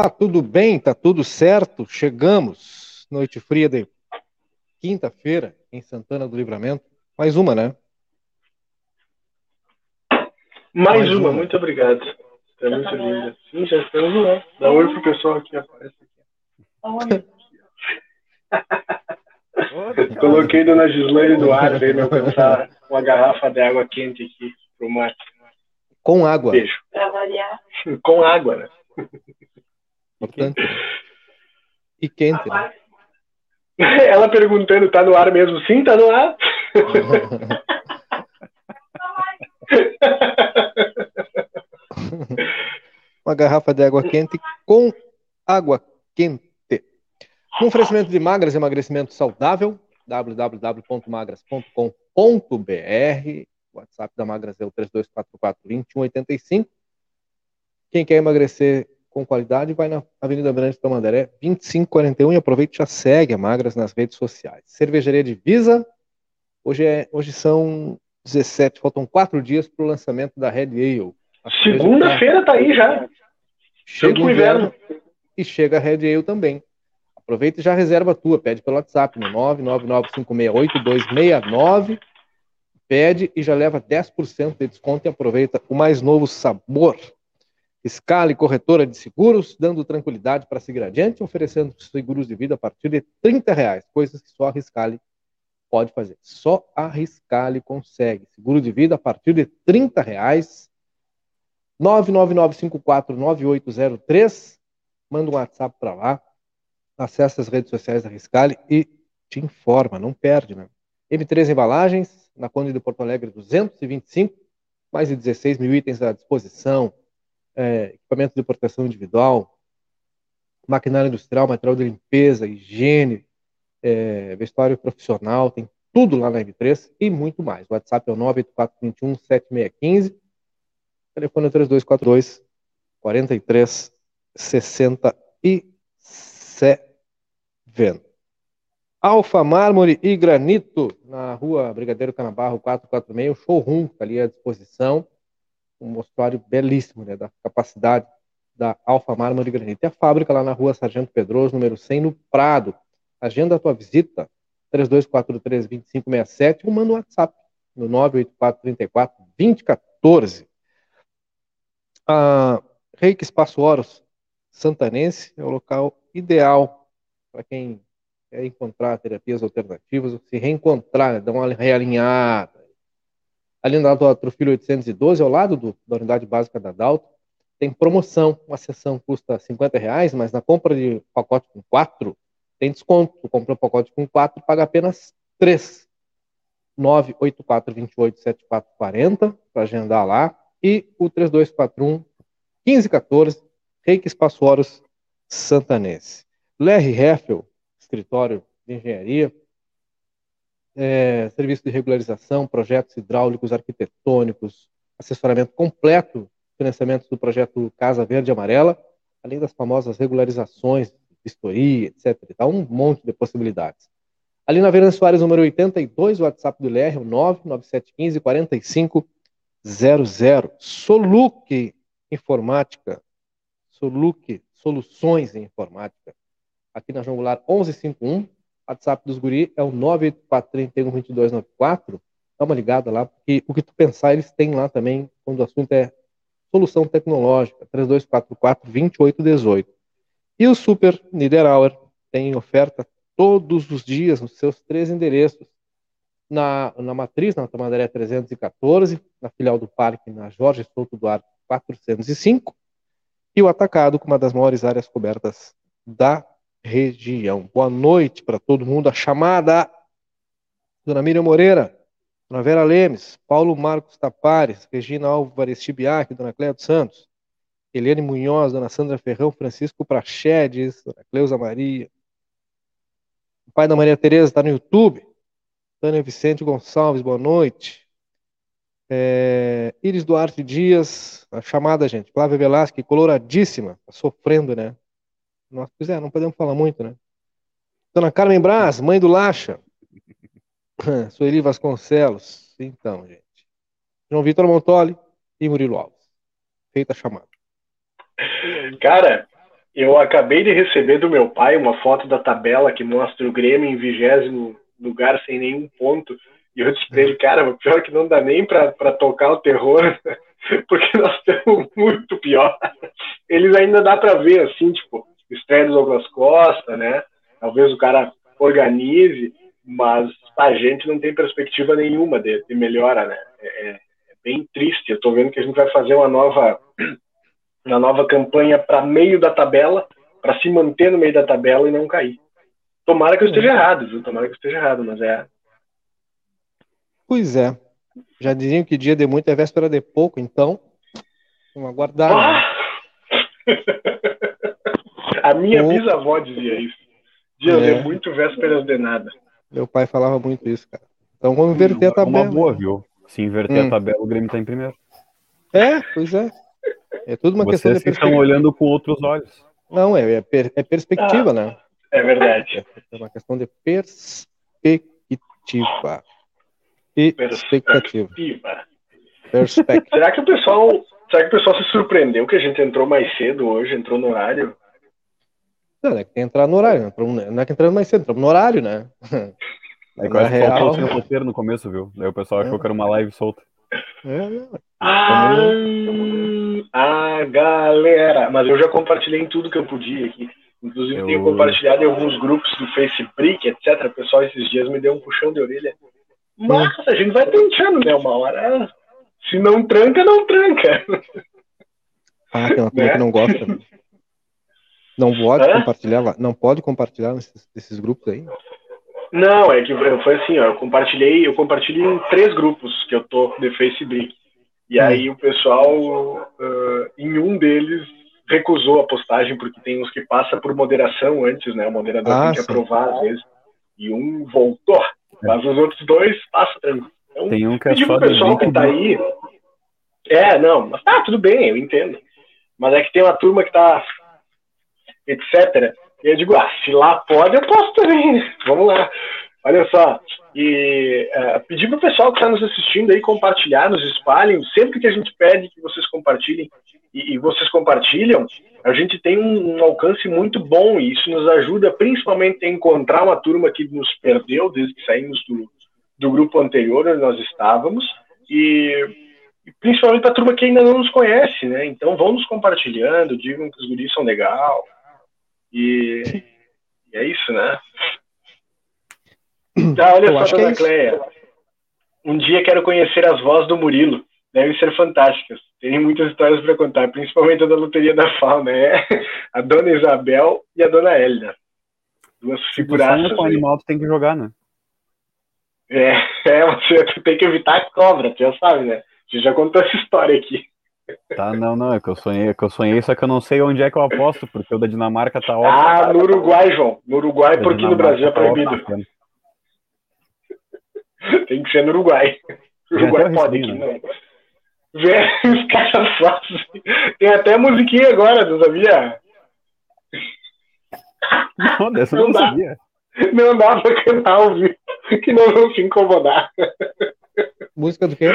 Olá, tudo bem? Tá tudo certo? Chegamos. Noite fria de quinta-feira em Santana do Livramento. Mais uma, né? Mais, Mais uma, uma. muito obrigado. É muito linda. Sim, já estamos lá. Dá um oi pro pessoal aqui, aparece aqui. Coloquei Dona Gislaine no ar, veio me alcançar uma garrafa de água quente aqui pro mate. Com água. Beijo. Pra variar. Com água, né? Importante. E quente, né? Ela perguntando, tá no ar mesmo? Sim, tá no ar. Uma garrafa de água quente com água quente. Um oferecimento de magras, emagrecimento saudável, www.magras.com.br. O WhatsApp da Magras é o 3244-2185. Quem quer emagrecer com qualidade, vai na Avenida Grande Tamandaré, 2541 e aproveite e já segue a Magras nas redes sociais. Cervejaria Divisa, hoje, é, hoje são 17, faltam quatro dias para o lançamento da Red Ale. Segunda-feira tá aí já. Chega o inverno e chega a Red Ale também. Aproveita e já reserva a tua, pede pelo WhatsApp no 999568269. Pede e já leva 10% de desconto e aproveita o mais novo sabor. Scali Corretora de Seguros, dando tranquilidade para seguir adiante, oferecendo seguros de vida a partir de 30 reais, coisas que só a Riscali pode fazer. Só a Riscali consegue. Seguro de vida a partir de 30 reais. 999549803. Manda um WhatsApp para lá. Acesse as redes sociais da Riscali e te informa, não perde, né? M3 Embalagens, na Conde de Porto Alegre 225, mais de 16 mil itens à disposição, é, equipamento de proteção individual, maquinário industrial, material de limpeza, higiene, é, vestuário profissional, tem tudo lá na M3 e muito mais. O WhatsApp é o 98421 7615, telefone é 3242 4367. Alfa Mármore e Granito, na rua Brigadeiro Canabarro 446, o showroom está ali à disposição. Um mostruário belíssimo, né, da capacidade da Alfa Mármore e Granito. E a fábrica lá na rua Sargento Pedroso, número 100, no Prado. Agenda a tua visita, 3243-2567, ou manda um WhatsApp no 984-34-2014. A Reiki Espaço Oros Santanense é o local ideal para quem quer encontrar terapias alternativas, se reencontrar, né? dar uma realinhada. Ali na Doutor Filho 812, ao lado do, da unidade básica da Dalto, tem promoção. Uma sessão custa 50 reais, mas na compra de pacote com quatro, tem desconto. Tu compra um pacote com quatro, paga apenas três. 984 28 7440 para agendar lá. E o 3241 1514, Reiki Espaço Horos Santanense. Lerre Heffel, escritório de engenharia, é, serviço de regularização, projetos hidráulicos, arquitetônicos, assessoramento completo, financiamento do projeto Casa Verde e Amarela, além das famosas regularizações, vistoria, etc. Tá um monte de possibilidades. Ali na Verão Soares, número 82, o WhatsApp do LR, o 99715 4500. Soluque Informática, Soluque Soluções em Informática, aqui na João Goulart 1151, WhatsApp dos guri é o 984312294. Dá uma ligada lá, porque o que tu pensar eles têm lá também, quando o assunto é solução tecnológica, 3244-2818. E o Super Niederauer tem oferta todos os dias nos seus três endereços. Na, na matriz, na Tamandaré 314, na filial do Parque, na Jorge Souto Duarte 405, e o atacado com uma das maiores áreas cobertas da região. Boa noite para todo mundo. A chamada, Dona Miriam Moreira, Dona Vera Lemes, Paulo Marcos Tapares, Regina Álvares Tibiac, Dona Cléia dos Santos, Eliane Munhoz, Dona Sandra Ferrão, Francisco Prachedes, Dona Cleusa Maria. O pai da Maria Tereza está no YouTube. Tânia Vicente Gonçalves, boa noite. É, Iris Duarte Dias, a chamada, gente. Flávia Velasque, coloradíssima, tá sofrendo, né? Nossa, pois é, não podemos falar muito, né? Dona Carmen Braz, mãe do Lacha. Sueli Vasconcelos. Então, gente. João Vitor Montoli e Murilo Alves. Feita a chamada. Cara, eu acabei de receber do meu pai uma foto da tabela que mostra o Grêmio em vigésimo lugar sem nenhum ponto. E eu disse pra ele, cara, pior que não dá nem pra, pra tocar o terror, porque nós estamos muito pior. Eles ainda dá pra ver, assim, tipo, estreia do Douglas Costa, né? Talvez o cara organize, mas a gente não tem perspectiva nenhuma de, de melhora, né? É, é, bem triste. Eu estou vendo que a gente vai fazer uma nova, uma nova campanha para meio da tabela, para se manter no meio da tabela e não cair. Tomara que eu esteja errado, viu? Tomara que eu esteja errado, mas é. Pois é. Já diziam que dia de muito é véspera de pouco, então vamos aguardar. Né? A minha bisavó dizia isso. Dia é. de muito, vésperas de nada. Meu pai falava muito isso, cara. Então vamos inverter a tabela. É uma boa, viu? Se inverter hum. a tabela, o Grêmio tá em primeiro. É, pois é. É tudo uma Vocês questão de perspectiva. estão olhando com outros olhos. Não, é, é, per, é perspectiva, ah, né? É verdade. É uma questão de perspectiva. E expectativa. Perspectiva. Será que o pessoal Será que o pessoal se surpreendeu que a gente entrou mais cedo hoje, entrou no horário? Não, é que tem que entrar no horário, não é que entrando mais cedo, entramos no horário, né? É que eu acho que faltou o roteiro no começo, viu? Daí o pessoal achou é. que era uma live solta. É, ah, ah, galera! Mas eu já compartilhei em tudo que eu podia aqui. Inclusive, eu... tenho compartilhado em alguns grupos do Facebook, etc. O pessoal esses dias me deu um puxão de orelha. Mas a gente vai tentando, né? Uma hora se não tranca, não tranca. Ah, tem uma coisa né? que não gosta. Não pode Hã? compartilhar, não pode compartilhar nesses, nesses, grupos aí? Não, é que foi assim, ó, eu compartilhei, eu compartilhei em três grupos que eu tô de Facebook. E hum. aí o pessoal, uh, em um deles, recusou a postagem, porque tem uns que passa por moderação antes, né? O moderador ah, tem que sim. aprovar às vezes. E um voltou, mas os outros dois passa tranquilo. Então, Tem um que é só pessoal que tá aí. É, não, mas tá, tudo bem, eu entendo. Mas é que tem uma turma que tá. Etc. E eu digo, ah, se lá pode, eu posso também. Vamos lá. Olha só. E uh, pedir pro pessoal que está nos assistindo aí compartilhar, nos espalhem. Sempre que a gente pede que vocês compartilhem e, e vocês compartilham, a gente tem um, um, alcance muito bom e isso nos ajuda principalmente a encontrar uma turma que nos perdeu desde que saímos do, do grupo anterior onde nós estávamos e, e principalmente para a turma que ainda não nos conhece, né? Então vão nos compartilhando, digam que os guris são legal. E, e é isso, né? Tá, olha Eu só, Dona é Cleia. Um dia quero conhecer as vozes do Murilo. Devem ser fantásticas. Tem muitas histórias para contar, principalmente a da Loteria da Fauna. É a Dona Isabel e a Dona Hélida. Duas figuraças. com animal, tu tem que jogar, né? É, é, você tem que evitar a cobra, tu já sabe, né? A gente já contou essa história aqui. Tá, não, não, é que eu sonhei, é que eu sonhei, só que eu não sei onde é que eu aposto, porque o da Dinamarca tá ótimo. Ah, no Uruguai, João. No Uruguai, porque no Brasil é tá proibido. Tá Tem que ser no Uruguai. O Uruguai pode, aqui né? não. Vê, os caras fazem. Tem até musiquinha agora, não sabia? Não, dessa não, não dá. sabia. Não dá pra cantar ao vivo, que não vão se incomodar. Música do quê?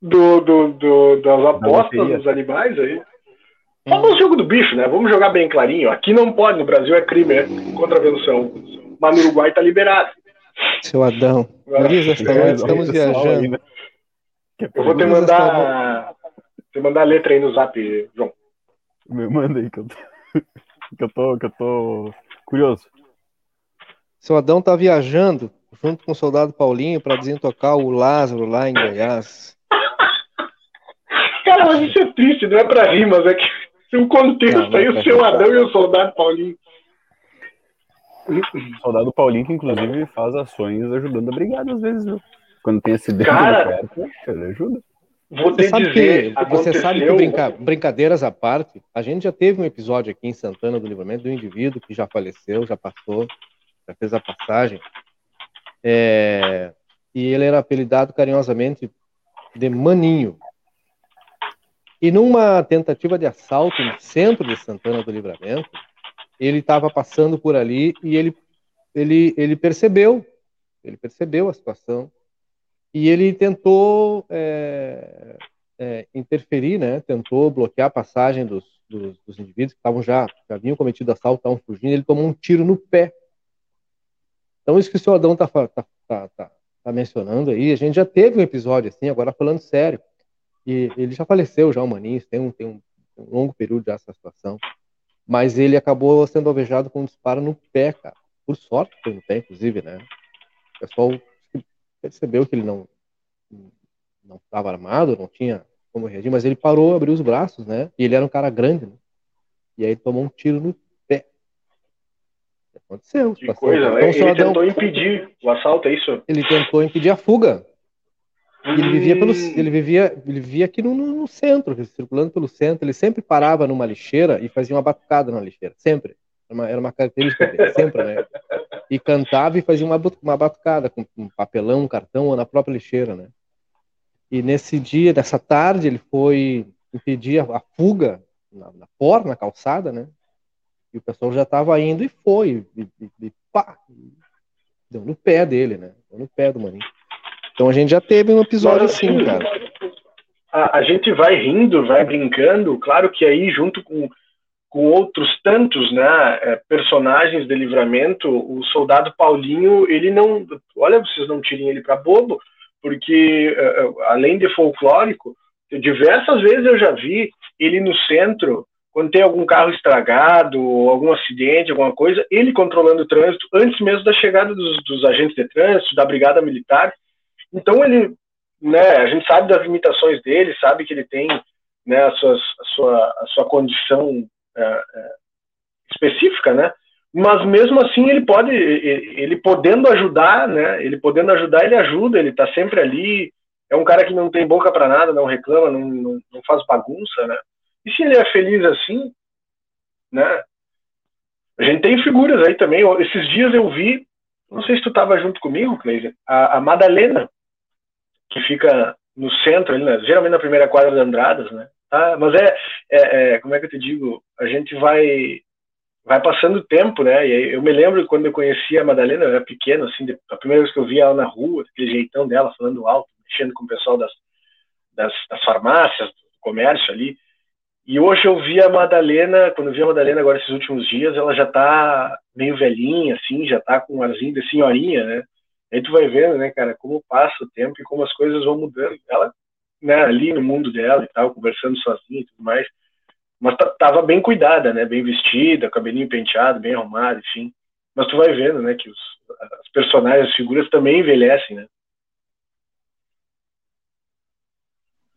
Do, do, do das apostas dos animais aí. Vamos hum. jogo do bicho, né? Vamos jogar bem clarinho. Aqui não pode, no Brasil é crime, é contravenção. Mas no Uruguai tá liberado. Seu Adão. Marisa, esta noite é, estamos viajando. Eu vou te mandar, te mandar a letra aí no zap, João. Me manda aí, que eu tô, que eu tô, que eu tô curioso. Seu Adão tá viajando junto com o soldado Paulinho para desentocar o Lázaro lá em Goiás. Cara, mas isso é triste, não é pra rir, mas é que tem um contexto não, não aí, o seu Adão e o soldado Paulinho. O soldado Paulinho, que inclusive faz ações ajudando a brigada às vezes, viu? Quando tem acidente Cara, perto, ele ajuda. Você sabe, dizer, que, aconteceu... você sabe que brinca... brincadeiras à parte, a gente já teve um episódio aqui em Santana do Livramento do indivíduo que já faleceu, já passou, já fez a passagem. É... E ele era apelidado carinhosamente de Maninho. E numa tentativa de assalto no centro de Santana do Livramento, ele estava passando por ali e ele, ele, ele percebeu, ele percebeu a situação e ele tentou é, é, interferir, né? Tentou bloquear a passagem dos, dos, dos indivíduos que estavam já, já haviam cometido assalto, estavam fugindo. Ele tomou um tiro no pé. Então isso que o senhor Adão está tá, tá, tá, tá, mencionando aí, a gente já teve um episódio assim, agora falando sério. E ele já faleceu, já o Maninho, tem um, tem um, um longo período dessa situação. Mas ele acabou sendo alvejado com um disparo no pé, cara. Por sorte foi no pé, inclusive, né? O pessoal percebeu que ele não não estava armado, não tinha como reagir, mas ele parou, abriu os braços, né? E ele era um cara grande, né? E aí tomou um tiro no pé. Aconteceu. Que coisa, né? Então, ele tentou impedir o assalto, é isso? Ele tentou impedir a fuga. E ele vivia pelo, hum. ele vivia, ele vivia aqui no, no, centro, circulando pelo centro. Ele sempre parava numa lixeira e fazia uma batucada na lixeira, sempre. Era uma, era uma característica dele, sempre, né? E cantava e fazia uma, uma batucada com um papelão, um cartão ou na própria lixeira, né? E nesse dia, nessa tarde, ele foi impedir a, a fuga na, na porta, na calçada, né? E o pessoal já estava indo e foi, e, e, e pá, deu no pé dele, né? Deu no pé do maninho. Então a gente já teve um episódio assim, cara. A, a, gente vai rindo, vai brincando, claro que aí junto com, com outros tantos, né, é, personagens de livramento, o soldado Paulinho, ele não, olha, vocês não tirem ele para bobo, porque é, é, além de folclórico, diversas vezes eu já vi ele no centro, quando tem algum carro estragado, algum acidente, alguma coisa, ele controlando o trânsito antes mesmo da chegada dos, dos agentes de trânsito, da brigada militar, então ele, né, a gente sabe das limitações dele, sabe que ele tem né, a, suas, a, sua, a sua condição é, é, específica, né? Mas mesmo assim ele pode, ele podendo ajudar, né? Ele podendo ajudar, ele ajuda, ele está sempre ali. É um cara que não tem boca para nada, não reclama, não, não, não faz bagunça, né? E se ele é feliz assim, né? A gente tem figuras aí também. Esses dias eu vi, não sei se tu estava junto comigo, Cleise, a, a Madalena, que fica no centro, ali, né? geralmente na primeira quadra de Andradas, né? Ah, mas é, é, é, como é que eu te digo? A gente vai vai passando o tempo, né? E eu me lembro quando eu conheci a Madalena, eu era pequeno, assim, a primeira vez que eu vi ela na rua, aquele jeitão dela, falando alto, mexendo com o pessoal das, das, das farmácias, do comércio ali. E hoje eu vi a Madalena, quando eu vi a Madalena agora esses últimos dias, ela já tá meio velhinha, assim, já tá com um arzinho de senhorinha, né? Aí tu vai vendo, né, cara, como passa o tempo e como as coisas vão mudando. Ela, né, ali no mundo dela e tal, conversando sozinha e tudo mais. Mas tava bem cuidada, né? Bem vestida, cabelinho penteado, bem arrumado, enfim. Mas tu vai vendo, né, que os, as personagens, as figuras também envelhecem, né?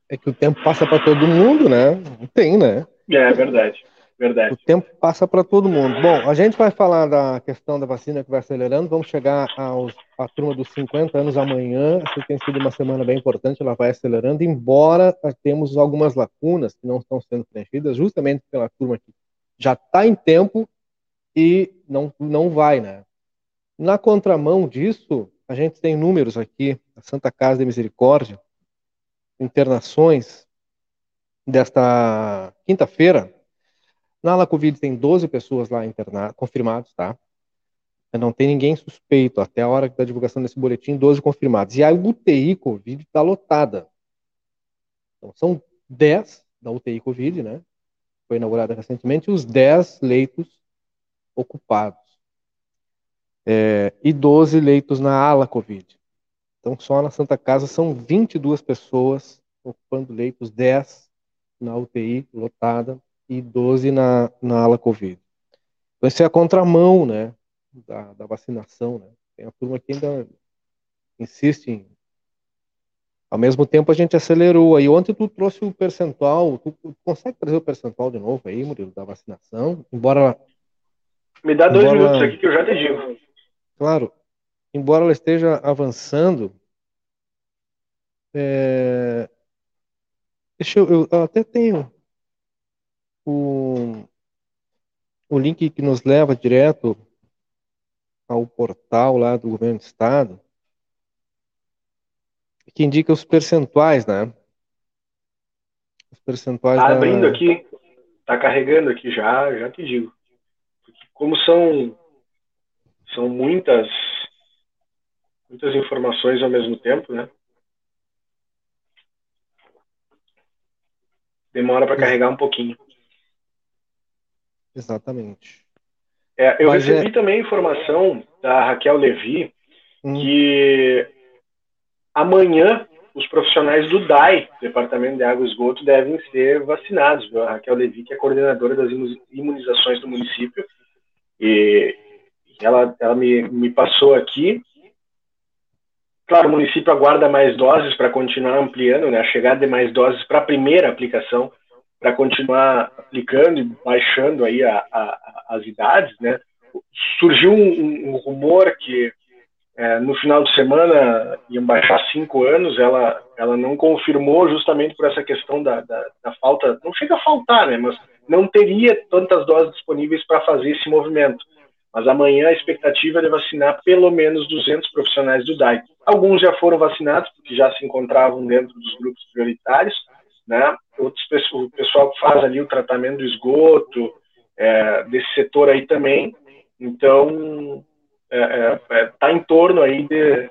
É que o tempo passa para todo mundo, né? Tem, né? É, verdade. Verdade. O tempo passa para todo mundo. Bom, a gente vai falar da questão da vacina que vai acelerando. Vamos chegar aos, à turma dos 50 anos amanhã. Essa tem sido uma semana bem importante, ela vai acelerando, embora temos algumas lacunas que não estão sendo preenchidas, justamente pela turma que já está em tempo e não, não vai, né? Na contramão disso, a gente tem números aqui, a Santa Casa de Misericórdia, internações desta quinta-feira, na ala Covid tem 12 pessoas lá internadas, confirmados, tá? Não tem ninguém suspeito até a hora da divulgação desse boletim, 12 confirmados. E a UTI Covid está lotada. Então, são 10 da UTI Covid, né? Foi inaugurada recentemente, os 10 leitos ocupados. É, e 12 leitos na ala Covid. Então, só na Santa Casa são 22 pessoas ocupando leitos, 10 na UTI lotada e 12 na, na ala Covid. Então, isso é a contramão né, da, da vacinação. Né? Tem a turma que ainda insiste em. Ao mesmo tempo, a gente acelerou. Aí, ontem tu trouxe o percentual. Tu, tu consegue trazer o percentual de novo aí, Murilo, da vacinação? Embora. Me dá dois embora, minutos aqui que eu já te digo. Claro. Embora ela esteja avançando, é... Deixa eu, eu até tenho o, o link que nos leva direto ao portal lá do governo do estado, que indica os percentuais, né? Os percentuais. Tá abrindo da... aqui, tá carregando aqui já, já te digo. Como são são muitas muitas informações ao mesmo tempo, né? Demora para carregar um pouquinho. Exatamente. É, eu Mas recebi é... também informação da Raquel Levi hum. que amanhã os profissionais do DAI, Departamento de Água e Esgoto, devem ser vacinados. A Raquel Levi, que é coordenadora das imunizações do município, e ela, ela me, me passou aqui. Claro, o município aguarda mais doses para continuar ampliando, né, a chegada de mais doses para a primeira aplicação para continuar aplicando e baixando aí a, a, as idades, né? Surgiu um, um rumor que é, no final de semana iam baixar cinco anos, ela, ela não confirmou justamente por essa questão da, da, da falta, não chega a faltar, né? Mas não teria tantas doses disponíveis para fazer esse movimento. Mas amanhã a expectativa é de vacinar pelo menos 200 profissionais do DAI. Alguns já foram vacinados, porque já se encontravam dentro dos grupos prioritários, né? Outros, o pessoal que faz ali o tratamento do esgoto, é, desse setor aí também. Então, está é, é, tá em torno aí de,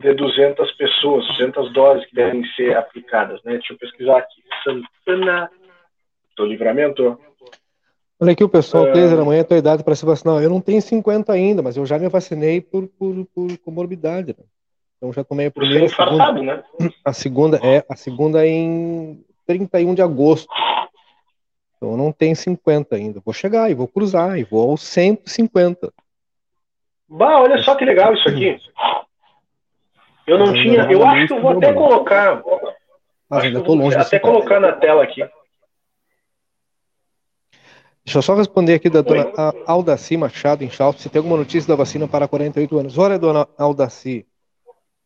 de 200 pessoas, 200 doses que devem ser aplicadas, né? Deixa eu pesquisar aqui. Santana do Livramento. Olha aqui o pessoal, é... Amanhã é a tua idade para se vacinar. Eu não tenho 50 ainda, mas eu já me vacinei por, por, por comorbidade. Né? Então já tomei a primeira. É segunda, né? A segunda é a segunda é em 31 de agosto. Então não tenho 50 ainda. Vou chegar e vou cruzar e vou aos 150. Bah, olha só que legal isso aqui. Eu não tinha. Eu acho que eu vou até colocar. Mas ainda tô longe. Até colocar na tela aqui. Deixa eu só responder aqui da dona Aldaci Machado, em Chalp, se tem alguma notícia da vacina para 48 anos. Olha, dona Aldaci,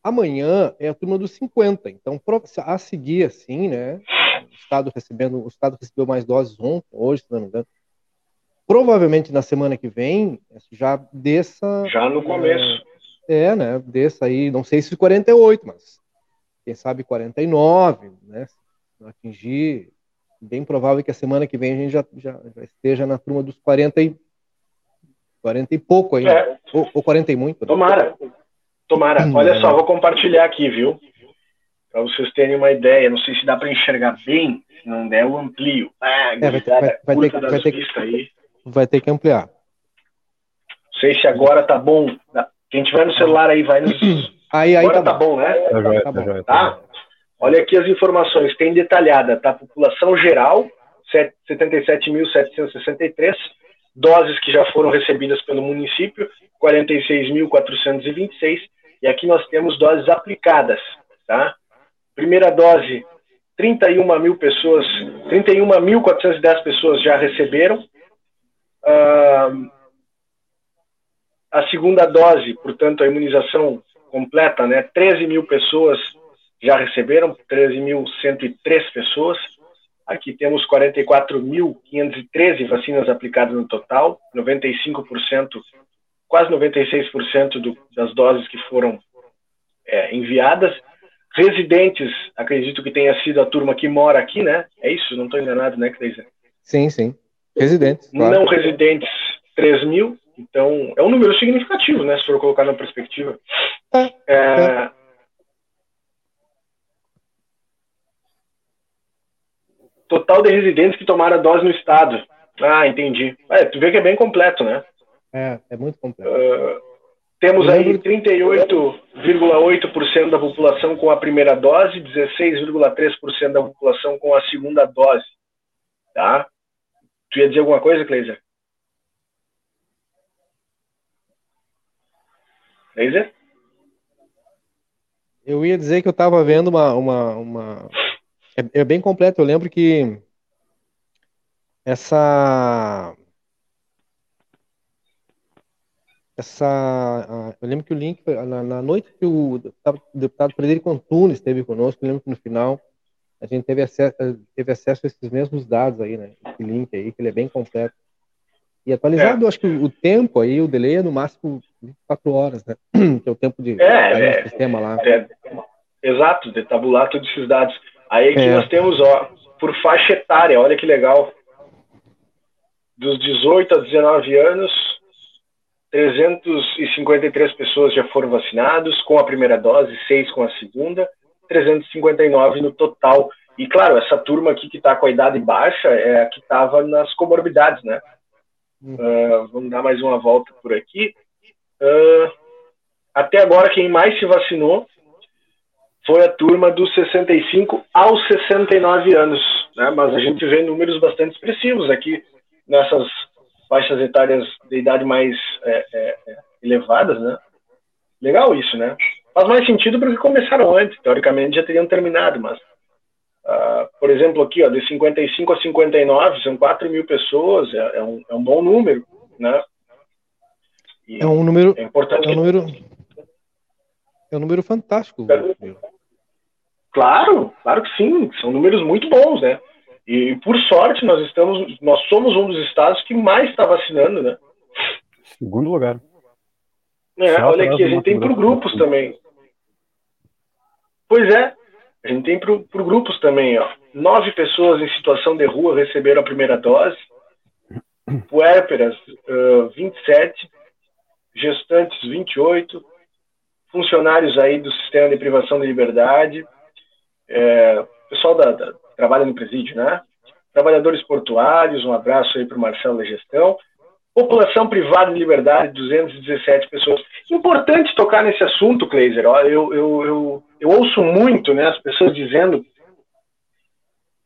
Amanhã é a turma dos 50. Então, a seguir, assim, né? O Estado recebendo, o Estado recebeu mais doses ontem, hoje, se não me engano. Provavelmente na semana que vem, já desça. Já no começo. É, é, né? Desça aí, não sei se 48, mas quem sabe 49, né? Se atingir, bem provável que a semana que vem a gente já, já, já esteja na turma dos 40 e, 40 e pouco aí. É. Ou, ou 40 e muito. Né? Tomara. Tomara. Hum, Olha só, vou compartilhar aqui, viu? Para vocês terem uma ideia. Não sei se dá para enxergar bem. Se não der, eu amplio. Ah, é, vai, ter, vai, vai, ter, vai, ter, aí. vai ter que ampliar. Não sei se agora tá bom. Quem tiver no celular aí vai nos. Aí, aí agora tá, tá bom, né? Tá, tá, tá bom. Tá? Olha aqui as informações. Tem detalhada, tá? População geral, 77.763 doses que já foram recebidas pelo município, 46.426, e aqui nós temos doses aplicadas, tá? Primeira dose, 31 mil pessoas, 31.410 pessoas já receberam. Uh, a segunda dose, portanto, a imunização completa, né? 13 mil pessoas já receberam, 13.103 pessoas. Aqui temos 44.513 vacinas aplicadas no total, 95%, quase 96% do, das doses que foram é, enviadas. Residentes, acredito que tenha sido a turma que mora aqui, né? É isso? Não estou enganado, né, Cleisa? Sim, sim. Residentes. Claro. Não residentes, 3 mil. Então, é um número significativo, né? Se for colocar na perspectiva. É, é, é. Total de residentes que tomaram a dose no estado. Ah, entendi. É, tu vê que é bem completo, né? É, é muito completo. Uh, temos aí 38,8% da população com a primeira dose, 16,3% da população com a segunda dose. Tá? Tu ia dizer alguma coisa, Cleiser? Cleiser? Eu ia dizer que eu estava vendo uma, uma, uma... É, é, bem completo. Eu lembro que essa essa eu lembro que o link na, na noite que o deputado Frederico Antunes esteve conosco, eu lembro que no final a gente teve acesso, teve acesso a esses mesmos dados aí, né? Esse link aí, que ele é bem completo. E atualizado, é. acho que o tempo aí, o delay é no máximo 24 horas, né? Que é o tempo de é, é, sistema lá. É, exato, de tabular todos esses dados. Aí aqui é. nós temos, ó, por faixa etária, olha que legal. Dos 18 a 19 anos, 353 pessoas já foram vacinados com a primeira dose, 6 com a segunda, 359 no total. E claro, essa turma aqui que está com a idade baixa é a que estava nas comorbidades, né? Uh, vamos dar mais uma volta por aqui. Uh, até agora, quem mais se vacinou foi a turma dos 65 aos 69 anos, né? Mas a gente vê números bastante expressivos aqui nessas faixas etárias de idade mais é, é, é elevadas, né? Legal isso, né? Faz mais sentido porque começaram antes, teoricamente já teriam terminado, mas Uh, por exemplo, aqui, ó, de 55 a 59, são 4 mil pessoas, é, é, um, é um bom número, né? E é um número. É importante. É um número, é um número fantástico. Claro, claro que sim, são números muito bons, né? E por sorte nós estamos, nós somos um dos estados que mais está vacinando, né? Segundo lugar. É, olha aqui, a gente tem por grupos também. Pois é, a gente tem por grupos também, ó. Nove pessoas em situação de rua receberam a primeira dose. Puérperas, uh, 27. Gestantes, 28. Funcionários aí do sistema de privação de liberdade. É, pessoal da, da, trabalha no presídio, né? Trabalhadores portuários, um abraço aí para o Marcelo da Gestão. População privada de liberdade, 217 pessoas. Importante tocar nesse assunto, Kleiser. Eu, eu, eu, eu ouço muito né, as pessoas dizendo,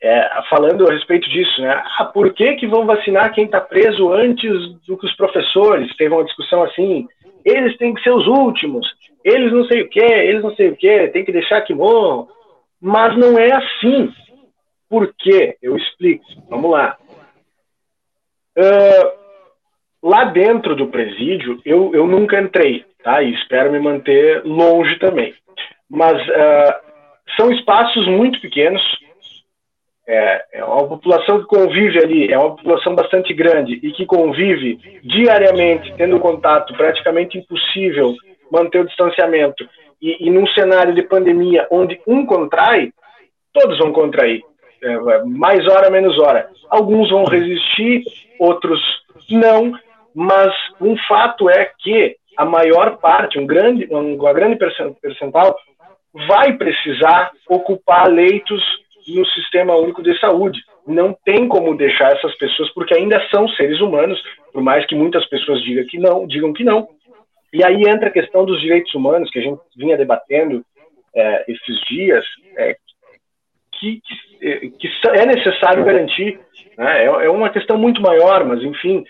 é, falando a respeito disso, né? Ah, por que, que vão vacinar quem está preso antes do que os professores? Teve uma discussão assim, eles têm que ser os últimos, eles não sei o que, eles não sei o que, tem que deixar que morram. Mas não é assim. Por quê? Eu explico. Vamos lá. Uh, Lá dentro do presídio, eu, eu nunca entrei, tá? E espero me manter longe também. Mas uh, são espaços muito pequenos. É, é uma população que convive ali, é uma população bastante grande e que convive diariamente, tendo contato praticamente impossível manter o distanciamento. E, e num cenário de pandemia onde um contrai, todos vão contrair. É, mais hora, menos hora. Alguns vão resistir, outros não, mas um fato é que a maior parte, um grande, uma grande percentual, vai precisar ocupar leitos no Sistema Único de Saúde. Não tem como deixar essas pessoas, porque ainda são seres humanos, por mais que muitas pessoas digam que não, digam que não. E aí entra a questão dos direitos humanos, que a gente vinha debatendo é, esses dias, é, que, que, que, é necessário garantir Né? É, é uma questão muito maior, mas enfim,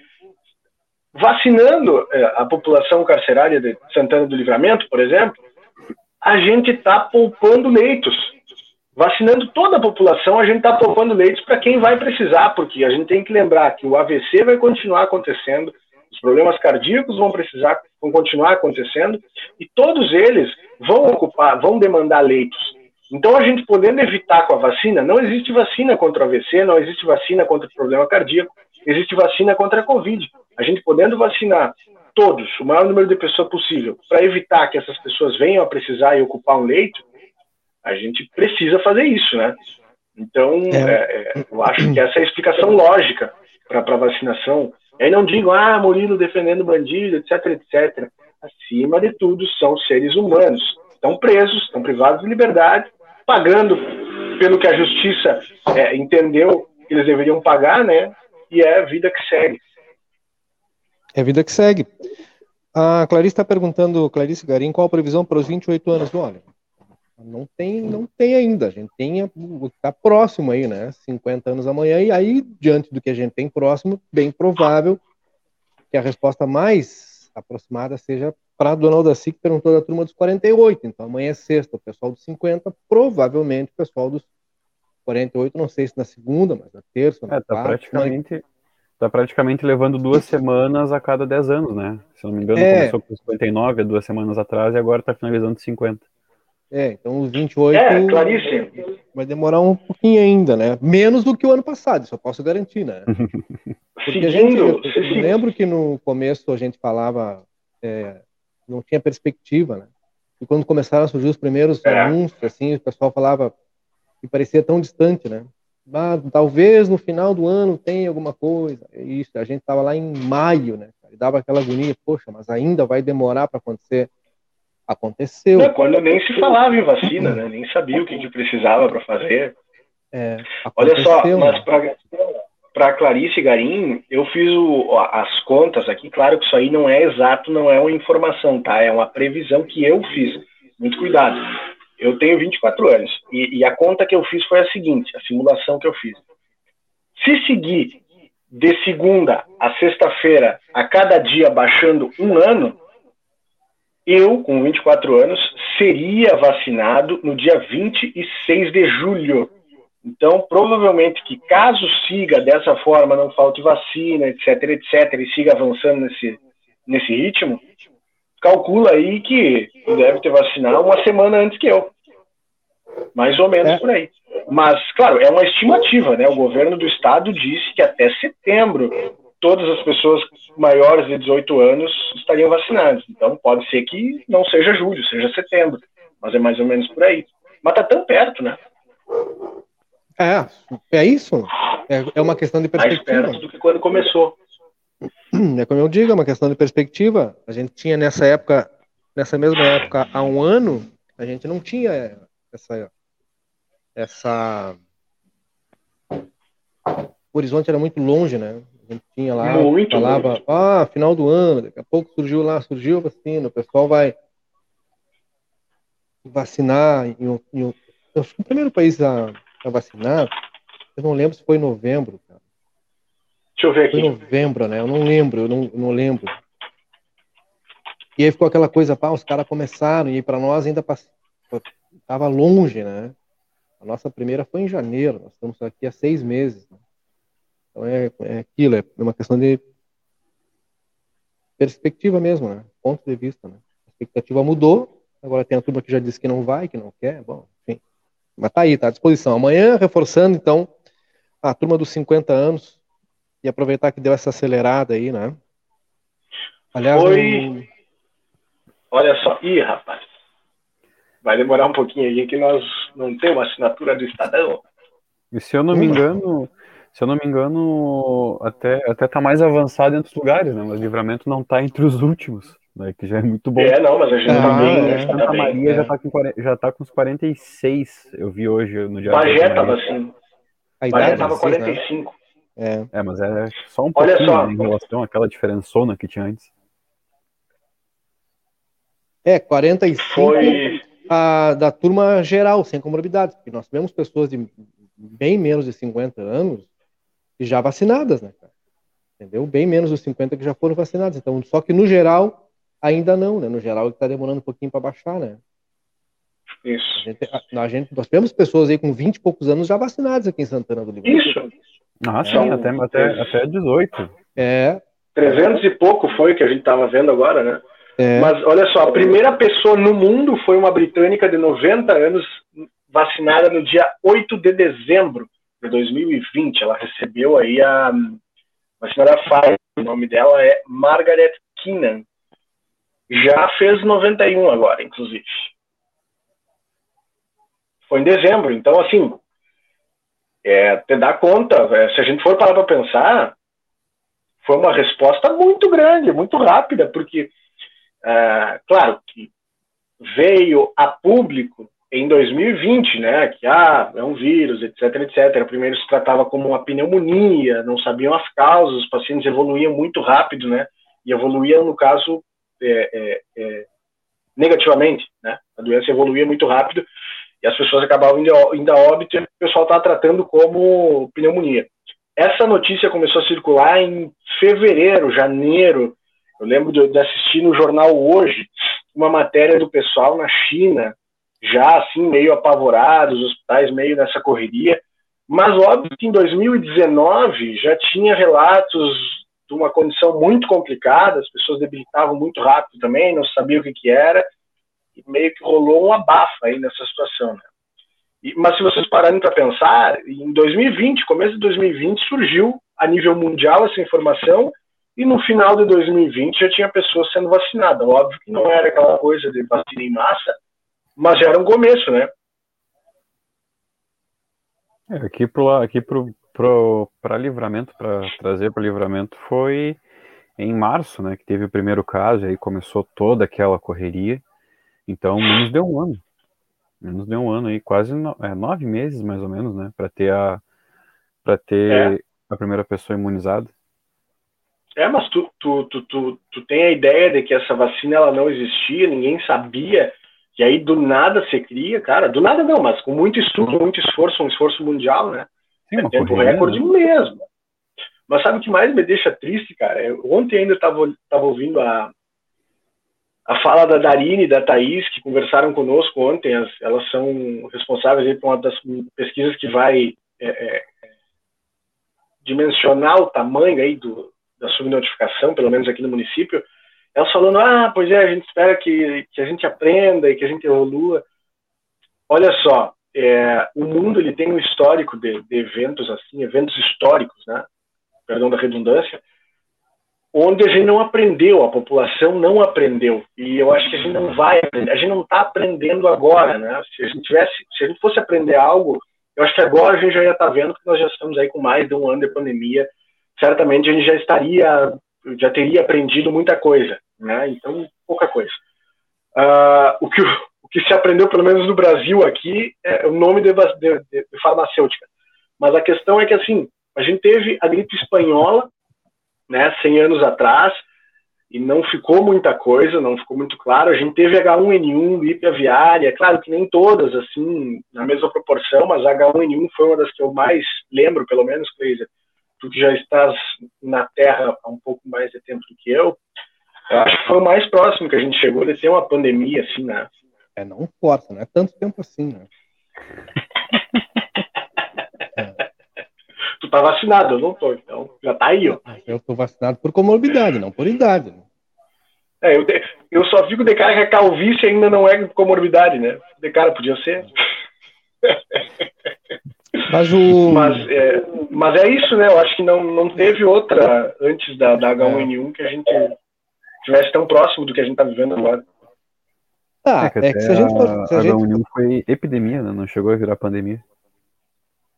vacinando é, a população carcerária de Santana do Livramento, por exemplo, a gente está poupando leitos. Vacinando toda a população, a gente está poupando leitos para quem vai precisar, porque a gente tem que lembrar que o AVC vai continuar acontecendo, os problemas cardíacos vão precisar, vão continuar acontecendo, e todos eles vão ocupar, vão demandar leitos. Então, a gente podendo evitar com a vacina, não existe vacina contra o AVC, não existe vacina contra o problema cardíaco, existe vacina contra a Covid. A gente podendo vacinar todos, o maior número de pessoas possível, para evitar que essas pessoas venham a precisar e ocupar um leito, a gente precisa fazer isso, né? Então, é. É, é eu acho que essa é a explicação lógica para a vacinação. Aí não digo, ah, Murilo defendendo bandido, etc, etc. Acima de tudo, são seres humanos. Estão presos, estão privados de liberdade, pagando pelo que a justiça é, entendeu que eles deveriam pagar, né? E é a vida que segue. É a vida que segue. A Clarice está perguntando, Clarice Garim, qual a previsão para os 28 anos? Olha, não tem, não tem ainda. A gente tem está próximo aí, né? 50 anos amanhã e aí diante do que a gente tem próximo, bem provável que a resposta mais aproximada seja para a dona Aldaci, que perguntou da turma dos 48. Então amanhã é sexta, o pessoal dos 50, provavelmente o pessoal dos 48, não sei se na segunda, mas na terça, na é, tá quarta, praticamente Tá praticamente levando duas semanas a cada 10 anos, né? Se não me engano, é. começou com 59 há duas semanas atrás e agora tá finalizando 50. É, então os 28. É, Clarice. Vai demorar um pouquinho ainda, né? Menos do que o ano passado, isso eu posso garantir, né? Porque a gente, eu, eu lembro que no começo a gente falava, é, não tinha perspectiva, né? E quando começaram a surgir os primeiros é. anúncios, assim, o pessoal falava que parecia tão distante, né? ah, talvez no final do ano tenha alguma coisa. É isso, a gente estava lá em maio, né? E dava aquela agonia, poxa, mas ainda vai demorar para acontecer. Aconteceu. Não, quando nem se falava em vacina, né? Nem sabia o que, que precisava para fazer. É, Olha só, mas para Clarice Garim, eu fiz o, as contas aqui. Claro que isso aí não é exato, não é uma informação, tá? É uma previsão que eu fiz. Muito cuidado. Eu tenho 24 anos. E, e, a conta que eu fiz foi a seguinte: a simulação que eu fiz. Se seguir de segunda a sexta-feira, a cada dia baixando um ano, eu, com 24 anos, seria vacinado no dia 26 de julho. Então, provavelmente que caso siga dessa forma, não falte vacina, etc, etc, e siga avançando nesse, nesse ritmo, calcula aí que deve ter vacinado uma semana antes que eu. Mais ou menos é. por aí. Mas, claro, é uma estimativa, né? O governo do estado disse que até setembro todas as pessoas maiores de 18 anos estariam vacinadas. Então pode ser que não seja julho, seja setembro. Mas é mais ou menos por aí. Mas tá tão perto, né? É, é isso. É, é uma questão de perspectiva. Mais perto do que quando começou. É como eu digo, é uma questão de perspectiva. A gente tinha nessa época, nessa mesma época, há um ano, a gente não tinha essa, essa. O horizonte era muito longe, né? A gente tinha lá, muito falava, longe. ah, final do ano, daqui a pouco surgiu lá, surgiu a vacina, o pessoal vai vacinar. Em, em, eu que o primeiro país a, a vacinar, eu não lembro se foi em novembro, cara. Deixa eu ver aqui. Foi novembro, né? Eu não lembro, eu não, eu não lembro. E aí ficou aquela coisa, pá, os caras começaram, e para nós ainda estava longe, né? A nossa primeira foi em janeiro, nós estamos aqui há seis meses. Né? Então é, é aquilo, é uma questão de perspectiva mesmo, né? Ponto de vista, né? A expectativa mudou, agora tem a turma que já disse que não vai, que não quer, bom. Mas tá aí, tá à disposição. Amanhã, reforçando, então, a turma dos 50 anos e aproveitar que deu essa acelerada aí, né? Aliás, Foi... Um... Olha só, ih, rapaz, vai demorar um pouquinho aí que nós não temos assinatura do Estadão. E se eu não me engano, se eu não me engano, até, até tá mais avançado em outros lugares, né? Mas livramento não tá entre os últimos, né? Que já é muito bom. É, não, mas a gente ah, também, né? Santa tá Maria é. já, tá com, já tá com uns 46, eu vi hoje no dia. Bagé tava assim. A Bagé tava 45. Né? É. é, mas é só um pouquinho só. Né, em relação àquela diferençona que tinha antes. É, 45 Foi a, da turma geral, sem comorbidades, porque nós tivemos pessoas de bem menos de 50 anos e já vacinadas, né, cara? Entendeu? Bem menos os 50 que já foram vacinados. Então, só que no geral, ainda não, né? No geral, ele está demorando um pouquinho para baixar, né? Isso. A gente, a, a gente, nós temos pessoas aí com 20 e poucos anos já vacinadas aqui em Santana do Livramento. Isso. Ah, sim, É, até, até, até 18. É, 300 e pouco foi que a gente estava vendo agora, né? é. Mas olha só, a primeira pessoa no mundo foi uma britânica de 90 anos vacinada no dia 8 de dezembro de 2020. Ela recebeu aí a vacina da Pfizer. O nome dela é Margaret Keenan. Já fez 91 agora, inclusive. Foi em dezembro. Então, assim, é, te dá conta, é, se a gente for parar para pensar, foi uma resposta muito grande, muito rápida, porque, é, claro, que veio a público em 2020, né, que ah, é um vírus, etc, etc. Primeiro se tratava como uma pneumonia, não sabiam as causas, os pacientes evoluíam muito rápido, né, e evoluíam, no caso, é, é, é, negativamente, né, a doença evoluía muito rápido e as pessoas acabavam indo a, óbito e o pessoal estava tratando como pneumonia. Essa notícia começou a circular em fevereiro, janeiro. Eu lembro de, de assistir no jornal hoje uma matéria do pessoal na China, já assim meio apavorados, os hospitais meio nessa correria. Mas óbvio que em 2019 já tinha relatos de uma condição muito complicada, as pessoas debilitavam muito rápido também, não sabiam o que, que era, e meio que rolou um abafo aí nessa situação. Né? E, mas se vocês pararem para pensar, em 2020, começo de 2020, surgiu a nível mundial essa informação e no final de 2020 já tinha pessoas sendo vacinadas. Óbvio que não era aquela coisa de vacina em massa, mas já era um começo, né? É, aqui pro, aqui pro, para livramento, para trazer para livramento, foi em março, né, que teve o primeiro caso, e aí começou toda aquela correria. Então, menos de um ano. Menos de um ano aí, quase no, é, nove meses mais ou menos, né, para ter a para ter É. a primeira pessoa imunizada. É, mas tu, tu, tu, tu, tu tem a ideia de que essa vacina ela não existia, ninguém sabia, e aí do nada você cria, cara, do nada não, mas com muito estudo, muito esforço, um esforço mundial, né? Sim, É uma tempo correria, recorde mesmo. Mas sabe o que mais me deixa triste, cara? Eu- ontem ainda estava tava ouvindo a, a fala da Darine e da Thaís, que conversaram conosco ontem. As- elas são responsáveis aí por uma das pesquisas que vai é, é, dimensionar o tamanho aí do, da subnotificação, pelo menos aqui no município. Elas falando, ah, pois é, a gente espera que, que a gente aprenda e que a gente evolua. Olha só, é, o mundo ele tem um histórico de, de eventos assim, eventos históricos, né? Perdão da redundância, onde a gente não aprendeu, a população não aprendeu. E eu acho que a gente não vai a gente não está aprendendo agora, né? Se a gente tivesse, se a gente fosse aprender algo, eu acho que agora a gente já ia estar vendo que nós já estamos aí com mais de um ano de pandemia. Certamente a gente já estaria, já teria aprendido muita coisa, né? Então pouca coisa. Ah, o que o que se aprendeu, pelo menos no Brasil aqui, é o nome de, de- de- farmacêutica. Mas a questão é que, assim, a gente teve a gripe espanhola, né, 100 anos atrás, e não ficou muita coisa, não ficou muito claro. A gente teve H1N1, gripe aviária, claro que nem todas, assim, na mesma proporção, mas H1N1 foi uma das que eu mais lembro, pelo menos, Cleiser, tu que já estás na Terra há um pouco mais de tempo do que eu, eu acho que foi o mais próximo que a gente chegou de ter uma pandemia, assim, né? É, não força, não é tanto tempo assim, né? Tu tá vacinado, eu não tô, então já tá aí, ó. Eu tô vacinado por comorbidade, não por idade. Né? É, eu, eu só fico de cara que a calvície ainda não é comorbidade, né? De cara podia ser. Mas o. Mas é, mas é isso, né? Eu acho que não, não teve outra antes da, da H1N1 que a gente tivesse tão próximo do que a gente tá vivendo agora. Ah, que é que se a gente for. Se a a gente... H1N1 foi epidemia, né? Não chegou a virar pandemia.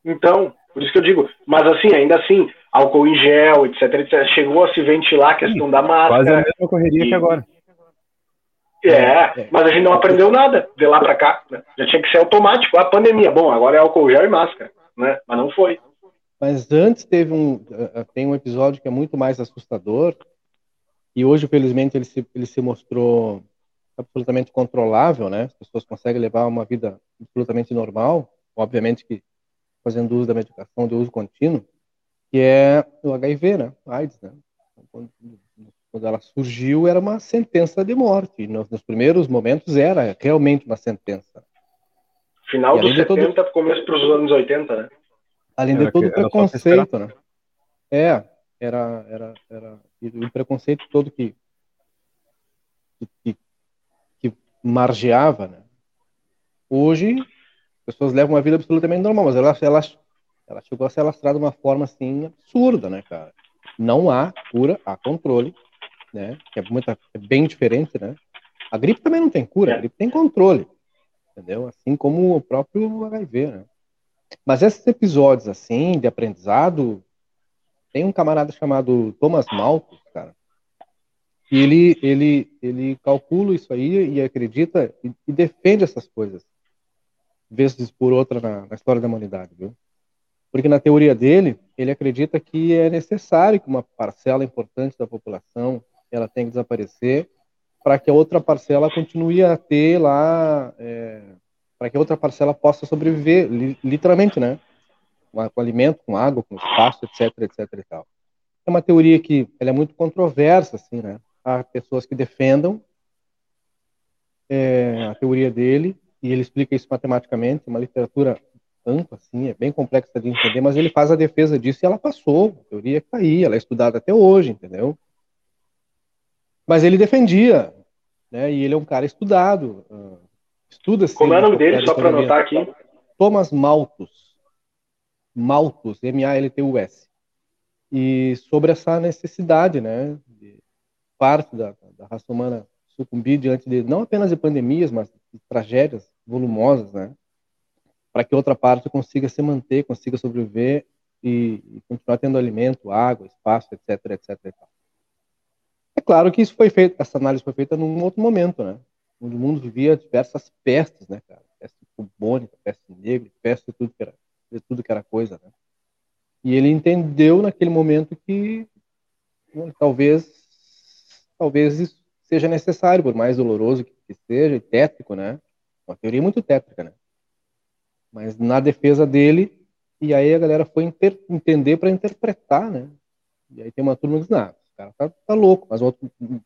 Então, por isso que eu digo, mas assim, ainda assim, álcool em gel, etc, etc, chegou a se ventilar a questão da Quase a máscara. mesma correria E- que agora. É, mas a gente não aprendeu nada de lá pra cá. Né? Já tinha que ser automático. A pandemia, bom, agora é álcool gel e máscara, né? Mas não foi. Mas antes teve um. eh, Tem um episódio que é muito mais assustador. E hoje, felizmente, ele se, ele se mostrou absolutamente controlável, né? As pessoas conseguem levar uma vida absolutamente normal. Obviamente que fazendo uso da medicação de uso contínuo. que é o HIV, né? AIDS, né? Quando, quando ela surgiu, era uma sentença de morte. Nos, nos primeiros momentos era realmente uma sentença. Final dos 70, todo... começo para os anos 80, né? Além de todo o preconceito, né? É, era, era, era o preconceito todo que, que margeava, né? Hoje, as pessoas levam uma vida absolutamente normal, mas ela, ela, ela chegou a ser alastrada de uma forma, assim, absurda, né, cara? Não há cura, há controle, né? Que é, muito, é bem diferente, né? A gripe também não tem cura, a gripe tem controle, entendeu? Assim como o próprio HIV, né? Mas esses episódios, assim, de aprendizado, tem um camarada chamado Thomas Malthus, cara, e ele, ele, ele calcula isso aí e acredita e, e defende essas coisas, vezes por outra na, na, história da humanidade, viu? Porque na teoria dele, ele acredita que é necessário que uma parcela importante da população ela tenha que desaparecer para que a outra parcela continue a ter lá, é, para que a outra parcela possa sobreviver, li, literalmente, né? com alimento, com água, com espaço, etc, etc e tal. É uma teoria que ela é muito controversa, assim, né? Há pessoas que defendam é, a teoria dele e ele explica isso matematicamente, uma literatura ampla, assim, é bem complexa de entender, mas ele faz a defesa disso e ela passou, a teoria que tá aí, ela é estudada até hoje, entendeu? Mas ele defendia, né? E ele é um cara estudado, uh, estuda. Como é o nome dele, só para anotar aqui? Thomas Malthus. Malthus, M-A-L-T-U-S. E sobre essa necessidade, né, parte da, da raça humana sucumbir diante de não apenas de pandemias, mas de tragédias volumosas, né, para que outra parte consiga se manter, consiga sobreviver e, e continuar tendo alimento, água, espaço, etc, etc. É claro que isso foi feito, essa análise foi feita num outro momento, né, onde o mundo vivia diversas pestes, né, cara, peste bubônica, peste negra, peste de tudo que era de tudo que era coisa, né? E ele entendeu naquele momento que talvez talvez isso seja necessário, por mais doloroso que, seja, e tétrico, né? Uma teoria muito tétrica, né? Mas na defesa dele, e aí a galera foi entender para interpretar, né? E aí tem uma turma que diz, não, esse cara tá, tá louco, mas outro, tem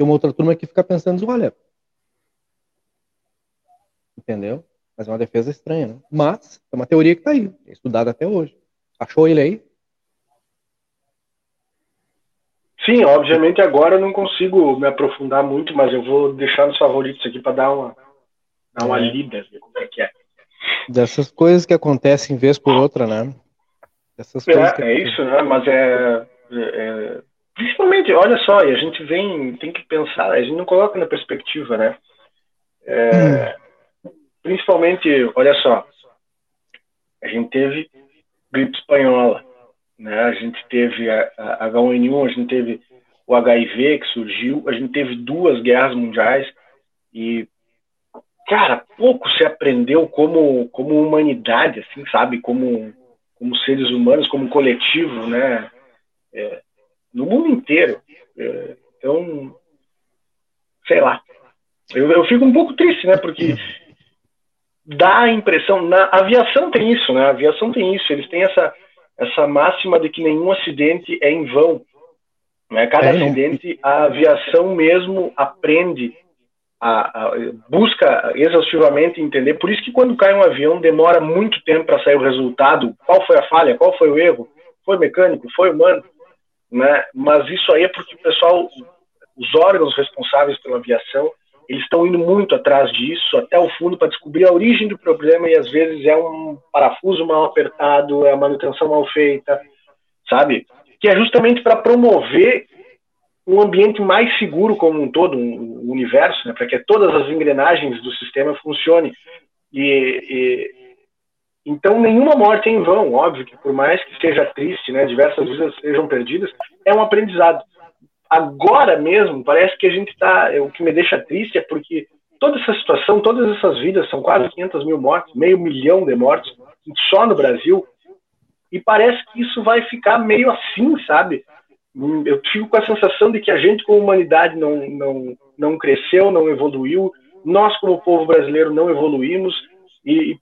uma outra turma que fica pensando, olha, entendeu? Mas é uma defesa estranha, né? Mas é uma teoria que está aí, é estudada até hoje. Achou ele aí? Sim, obviamente agora eu não consigo me aprofundar muito, mas eu vou deixar nos favoritos aqui para dar uma, dar uma é. lida, ver como é que é. Dessas coisas que acontecem vez por outra, né? Dessas é, que... é isso, né? Mas é, é, é, Principalmente, olha só, e a gente vem, tem que pensar, a gente não coloca na perspectiva, né? É, hum principalmente, olha só, a gente teve gripe espanhola, né? A gente teve a, a H1N1, a gente teve o HIV que surgiu, a gente teve duas guerras mundiais e cara, pouco se aprendeu como como humanidade, assim, sabe, como como seres humanos, como coletivo, né? É, no mundo inteiro. É, então, sei lá. Eu, eu fico um pouco triste, né? Porque dá a impressão, na aviação tem isso, né? A aviação tem isso, eles têm essa, essa máxima de que nenhum acidente é em vão. Né? Cada é, acidente, a aviação mesmo aprende, a, a, busca exaustivamente entender. Por isso que quando cai um avião demora muito tempo para sair o resultado. Qual foi a falha? Qual foi o erro? Foi mecânico? Foi humano? Né? Mas isso aí é porque o pessoal, os órgãos responsáveis pela aviação, eles estão indo muito atrás disso, até o fundo, para descobrir a origem do problema, e às vezes é um parafuso mal apertado, é a manutenção mal feita, sabe? Que é justamente para promover um ambiente mais seguro como um todo, um, universo, né? para que todas as engrenagens do sistema funcionem. E, e, então, nenhuma morte é em vão, óbvio que por mais que seja triste, né, diversas vidas sejam perdidas, é um aprendizado agora mesmo, parece que a gente está. O que me deixa triste é porque toda essa situação, todas essas vidas, são quase 500 mil mortes, meio milhão de mortes, só no Brasil, e parece que isso vai ficar meio assim, sabe? Eu fico com a sensação de que a gente, como humanidade, não, não, não cresceu, não evoluiu, nós, como povo brasileiro, não evoluímos, e,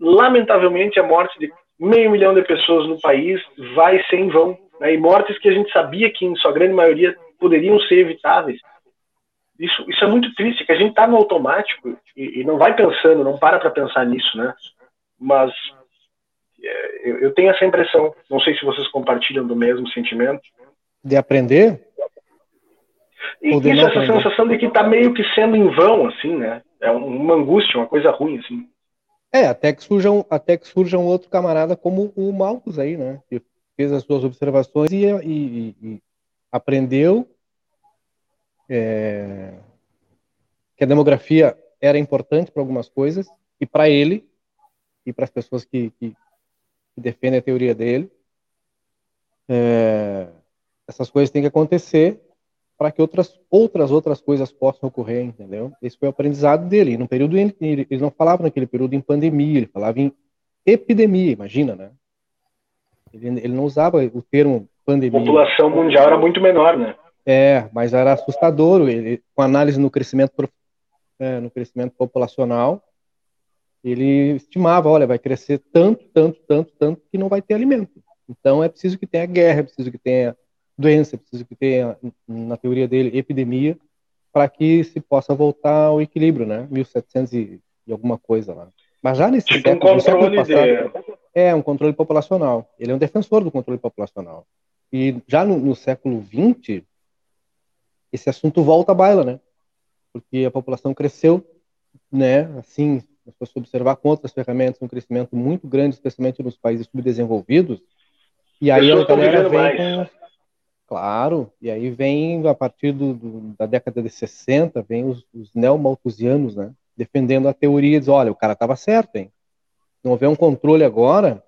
lamentavelmente, a morte de meio milhão de pessoas no país vai ser em vão. Né? E mortes que a gente sabia que, em sua grande maioria, poderiam ser evitáveis. Isso, isso é muito triste, que a gente está no automático e, e, não vai pensando, não para para pensar nisso, né? Mas é, eu, eu tenho essa impressão, não sei se vocês compartilham do mesmo sentimento. De aprender? E isso, essa aprender? sensação de que está meio que sendo em vão, assim, né? É uma angústia, uma coisa ruim, assim. É, até que surja um, até que surja um outro camarada como o Malcos aí, né? Que fez as suas observações e, e, e aprendeu é, que a demografia era importante para algumas coisas e para ele e para as pessoas que, que, que, defendem a teoria dele, é, essas coisas têm que acontecer para que outras outras outras coisas possam ocorrer, entendeu? Esse foi o aprendizado dele. No período ele, eles não falavam naquele período em pandemia, ele falava em epidemia, imagina, né? Ele, ele não usava o termo pandemia. A população mundial era muito menor, né? É, mas era assustador. Ele, com análise no crescimento, é, no crescimento populacional, ele estimava, olha, vai crescer tanto, tanto, tanto, tanto que não vai ter alimento. Então é preciso que tenha guerra, é preciso que tenha doença, é preciso que tenha, na teoria dele, epidemia, para que se possa voltar ao equilíbrio, né? 1700 e, e alguma coisa lá. Mas já nesse tipo século, um controle passado, de... é um controle populacional. Ele é um defensor do controle populacional. E já no, no século 20 esse assunto volta à baila, né? Porque a população cresceu, né? Assim, se você observar com outras ferramentas, um crescimento muito grande, especialmente nos países subdesenvolvidos. E aí a galera vem com. Claro, e aí vem, a partir do, do, da década de 60, vem os, os neomalthusianos, né? Defendendo a teoria, diz, olha, o cara estava certo, hein? Se não houver um controle agora,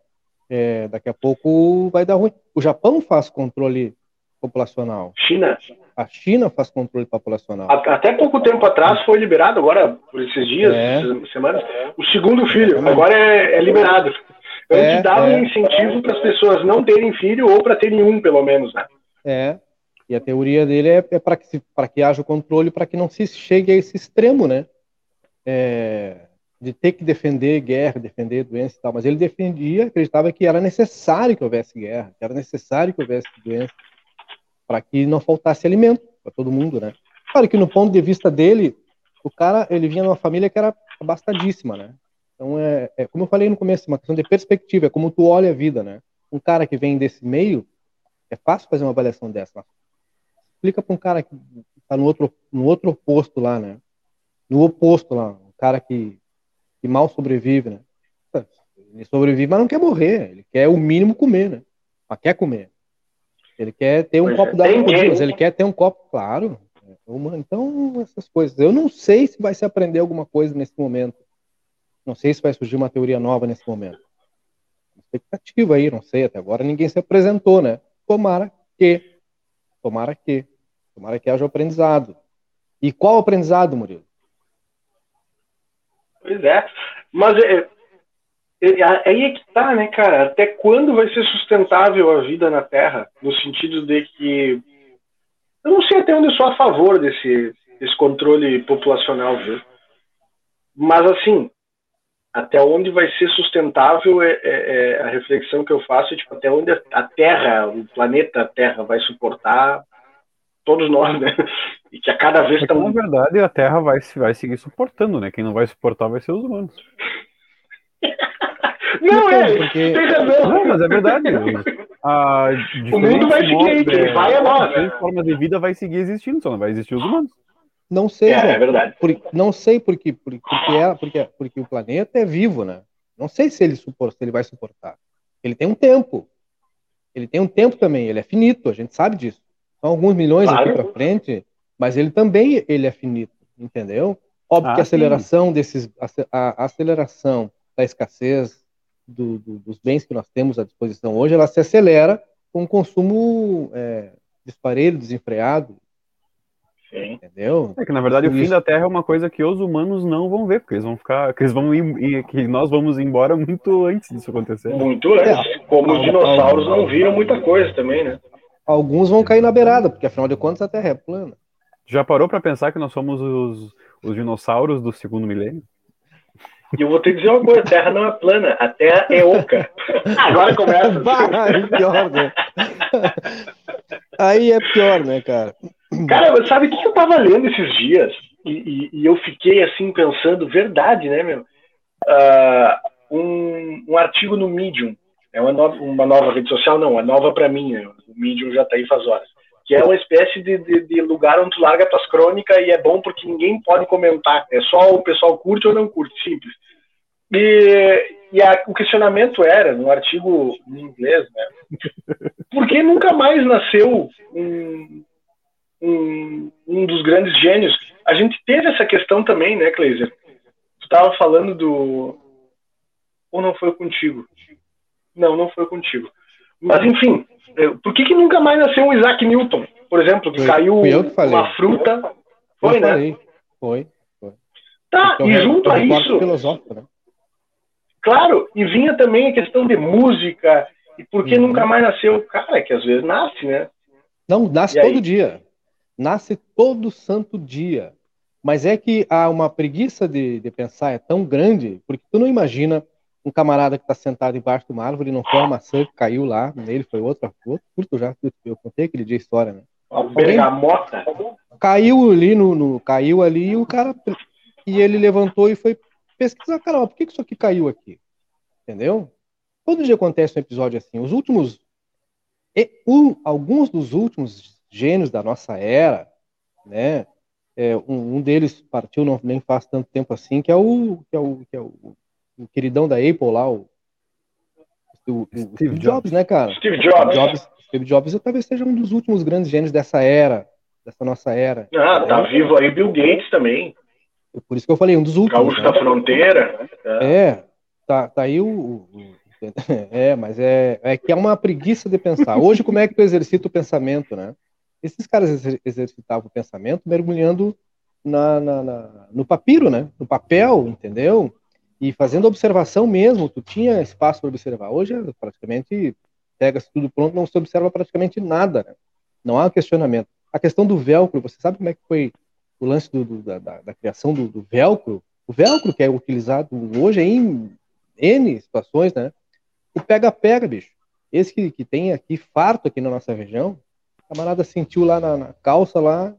é, daqui a pouco vai dar ruim. O Japão faz controle populacional. China. A China faz controle populacional. Até pouco tempo atrás foi liberado, agora, por esses dias, é. semanas, o segundo filho. Agora é, é liberado. Antes é, dava um é. incentivo para as pessoas não terem filho ou para terem um, pelo menos, né? É. E a teoria dele é, é para que, que haja o controle, para que não se chegue a esse extremo, né? É, de ter que defender guerra, defender doença e tal. Mas ele defendia, acreditava que era necessário que houvesse guerra, que era necessário que houvesse doença para que não faltasse alimento para todo mundo, né? Claro que no ponto de vista dele, o cara, ele vinha de uma família que era abastadíssima, né? Então, é, é, como eu falei no começo, uma questão de perspectiva, é como tu olha a vida, né? Um cara que vem desse meio, é fácil fazer uma avaliação dessa. Explica para um cara que está no outro, no outro oposto lá, né? No oposto lá, um cara que, que mal sobrevive, né? Ele sobrevive, mas não quer morrer. Ele quer o mínimo comer, né? Mas quer comer. Ele quer ter um pois copo é. d'água ele quer ter um copo, claro. Então, essas coisas. Eu não sei se vai se aprender alguma coisa nesse momento. Não sei se vai surgir uma teoria nova nesse momento. Expectativa aí, não sei. Até agora ninguém se apresentou, né? Tomara que. Tomara que. Tomara que haja aprendizado. E qual aprendizado, Murilo? Pois é. Mas é, Aí é que tá, né, cara? Até quando vai ser sustentável a vida na Terra? No sentido de que. Eu não sei até onde eu sou a favor desse, desse controle populacional, viu? Mas, assim, até onde vai ser sustentável é, é, é, a reflexão que eu faço, é, tipo, até onde a Terra, o planeta Terra vai suportar todos nós, né? E que a cada vez é Na verdade, a Terra vai, vai seguir suportando, né? Quem não vai suportar vai ser os humanos. Não, é, porque... Não, mas é verdade. A o mundo vai seguir, quem vai é nós. Né? forma de vida vai seguir existindo, só não vai existir os humanos. Não sei, é, é verdade. Por, não sei porque, porque, é, porque, porque o planeta é vivo, né? Não sei se ele, supor, se ele vai suportar. Ele tem um tempo. Ele tem um tempo também, ele é finito, a gente sabe disso. São alguns milhões claro. aqui para frente, mas ele também ele é finito, entendeu? Óbvio ah, que a aceleração sim. desses a, a aceleração da escassez do, do, dos bens que nós temos à disposição hoje, ela se acelera com o consumo é, disparelho, desenfreado. Sim. Entendeu? É que na verdade o fim da Terra é uma coisa que os humanos não vão ver, porque eles vão ficar, que eles vão ir, que nós vamos embora muito antes disso acontecer. Muito antes. É, Como os dinossauros não viram muita coisa também, né? Alguns vão cair na beirada, porque afinal de contas a Terra é plana. Já parou para pensar que nós somos os, os dinossauros do segundo milênio? E eu vou te dizer uma coisa, a Terra não é plana, a Terra é oca. Agora começa. Vai, pior, né? Aí é pior, né, cara? Cara, sabe o que eu tava lendo esses dias? E, e, e eu fiquei assim pensando, verdade, né, meu? Uh, um, um artigo no Medium, é uma nova, uma nova rede social, não, é nova para mim, né? o Medium já tá aí faz horas. Que é uma espécie de, de, de, lugar onde tu larga tuas crônicas e é bom porque ninguém pode comentar. É só o pessoal curte ou não curte, simples. E, e a, o questionamento era, no artigo em inglês, né? Por que nunca mais nasceu um, um, um dos grandes gênios? A gente teve essa questão também, né, Kleiser? Tu estava falando do. Ou não foi contigo? Não, não foi contigo. Mas, enfim, é, por que, que nunca mais nasceu um Isaac Newton, por exemplo, que foi, caiu que uma fruta? Foi, eu né? Falei. Foi, foi. Tá, e junto a isso. Né? Claro, e vinha também a questão de música, e por que uhum. nunca mais nasceu? Cara, é que às vezes nasce, né? Não, nasce e todo aí? dia. Nasce todo santo dia. Mas é que há uma preguiça de, de pensar é tão grande, porque tu não imagina um camarada que está sentado embaixo de uma árvore, não foi uma maçã que caiu lá nele, foi outro, outro curto já, eu contei aquele dia a história, né? bergamota. Caiu ali no, no, caiu ali e o cara e ele levantou e foi pesquisar, caramba, por que isso aqui caiu aqui? Entendeu? Todo dia acontece um episódio assim. Os últimos e, um, alguns dos últimos gênios da nossa era, né? É, um, um, deles partiu não, nem faz tanto tempo assim, que é o que é o, que é o, o queridão da Apple lá, o, o, Steve, Steve Jobs, Jobs, né, cara? Steve Jobs. Jobs. Steve Jobs talvez seja um dos últimos grandes gênios dessa era, dessa nossa era. Ah, tá vivo aí Bill Gates também. Por isso que eu falei, um dos últimos. Gaúcho né? da Fronteira. É, é tá, tá aí o, o, É, mas é, é que é uma preguiça de pensar. Hoje, como é que tu exercita o pensamento, né? Esses caras exercitavam o pensamento mergulhando na, na, na, no papiro, né? No papel, entendeu? E fazendo observação mesmo. Tu tinha espaço para observar. Hoje, é praticamente, pega-se tudo pronto, não se observa praticamente nada. Né? Não há questionamento. A questão do velcro, você sabe como é que foi o lance do, do, da, da, criação do, do, velcro? O velcro que é utilizado hoje em N situações, né? O pega-pega, bicho. Esse que, que tem aqui, farto aqui na nossa região, o camarada sentiu lá na, na, calça lá.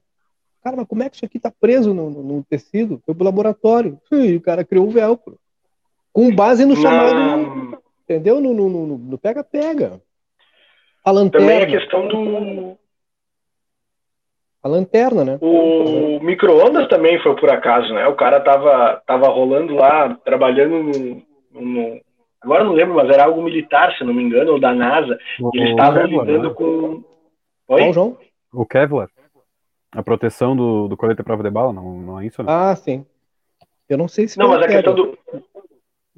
Cara, mas como é que isso aqui tá preso no, no, no tecido? Foi pro laboratório. E o cara criou o velcro. Com base no chamado. Entendeu? No pega-pega. A lanterna. Também a questão do. A lanterna, né? O micro-ondas também foi por acaso, né? O cara tava, tava rolando lá, trabalhando no, no, agora não lembro, mas era algo militar, se não me engano, ou da NASA. O, eles estavam lidando né? com. Oi? Qual, João? O Kevlar. A proteção do, do colete prova de bala, não, não é isso? Né? Ah, sim. Eu não sei se. Não, mas a questão do,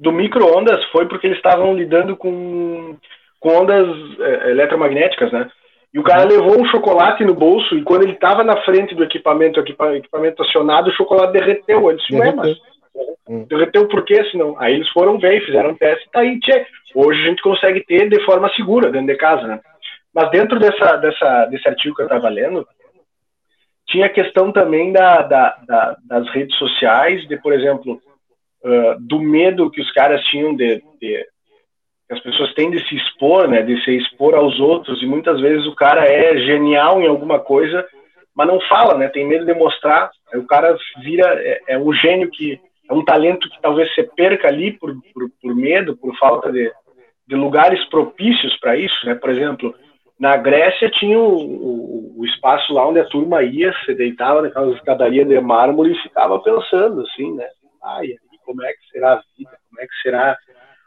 do micro-ondas foi porque eles estavam lidando com, com ondas é, eletromagnéticas, né? E o cara uhum. levou um chocolate no bolso e quando ele estava na frente do equipamento, equipamento acionado, o chocolate derreteu. Ele disse, ué, mas. Derreteu por quê, senão? Aí eles foram ver e fizeram um teste e tá aí, tchê. Hoje a gente consegue ter de forma segura dentro de casa, né? Mas dentro dessa, dessa, desse artigo que eu estava lendo, tinha a questão também da, da, da, das redes sociais, de, por exemplo, uh, do medo que os caras tinham de, de as pessoas têm de se expor, né, de se expor aos outros, e muitas vezes o cara é genial em alguma coisa, mas não fala, né, tem medo de mostrar, o cara vira, é, é um gênio que é um talento que talvez você perca ali por, por, por medo, por falta de, de lugares propícios para isso, né? Por exemplo, na Grécia tinha o, o, o, espaço lá onde a turma ia, se deitava naquelas escadarias de mármore e ficava pensando assim, né? Ai, como é que será a vida? Como é que será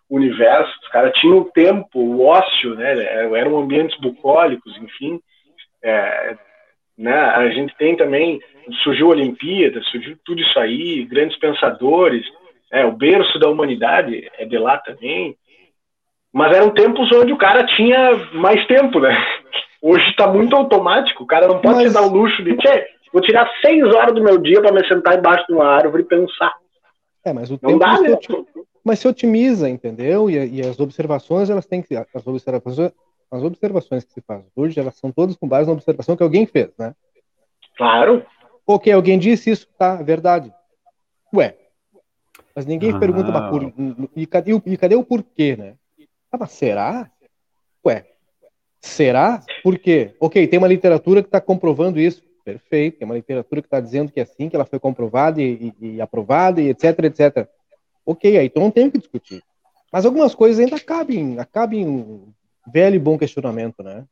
o universo? Os caras tinham o tempo, o ócio, né? Eram ambientes bucólicos, enfim. É, né? A gente tem também, surgiu a Olimpíada, surgiu tudo isso aí, grandes pensadores, é, o berço da humanidade é de lá também. Mas eram tempos onde o cara tinha mais tempo, né? Hoje está muito automático, o cara não pode Mas... se dar o luxo de, vou tirar seis horas do meu dia para me sentar embaixo de uma árvore e pensar. É, mas o não tempo dá, né? se mas se otimiza, entendeu? E, e, as observações, elas têm que. As observações, as observações que se faz hoje, elas são todas com base na observação que alguém fez, né? Claro. Ok, alguém disse isso, tá, verdade. Ué, Mas ninguém Ah. pergunta, mas por, e, cadê, o- e cadê o porquê, né? Ah, mas será? Ué, será? Por quê? Ok, tem uma literatura que está comprovando isso. Perfeito, tem uma literatura que está dizendo que é assim, que ela foi comprovada e, e- e aprovada, e etc, etc. Ok, aí então não tem o que discutir. Mas algumas coisas ainda cabem, cabem um velho e bom questionamento, né?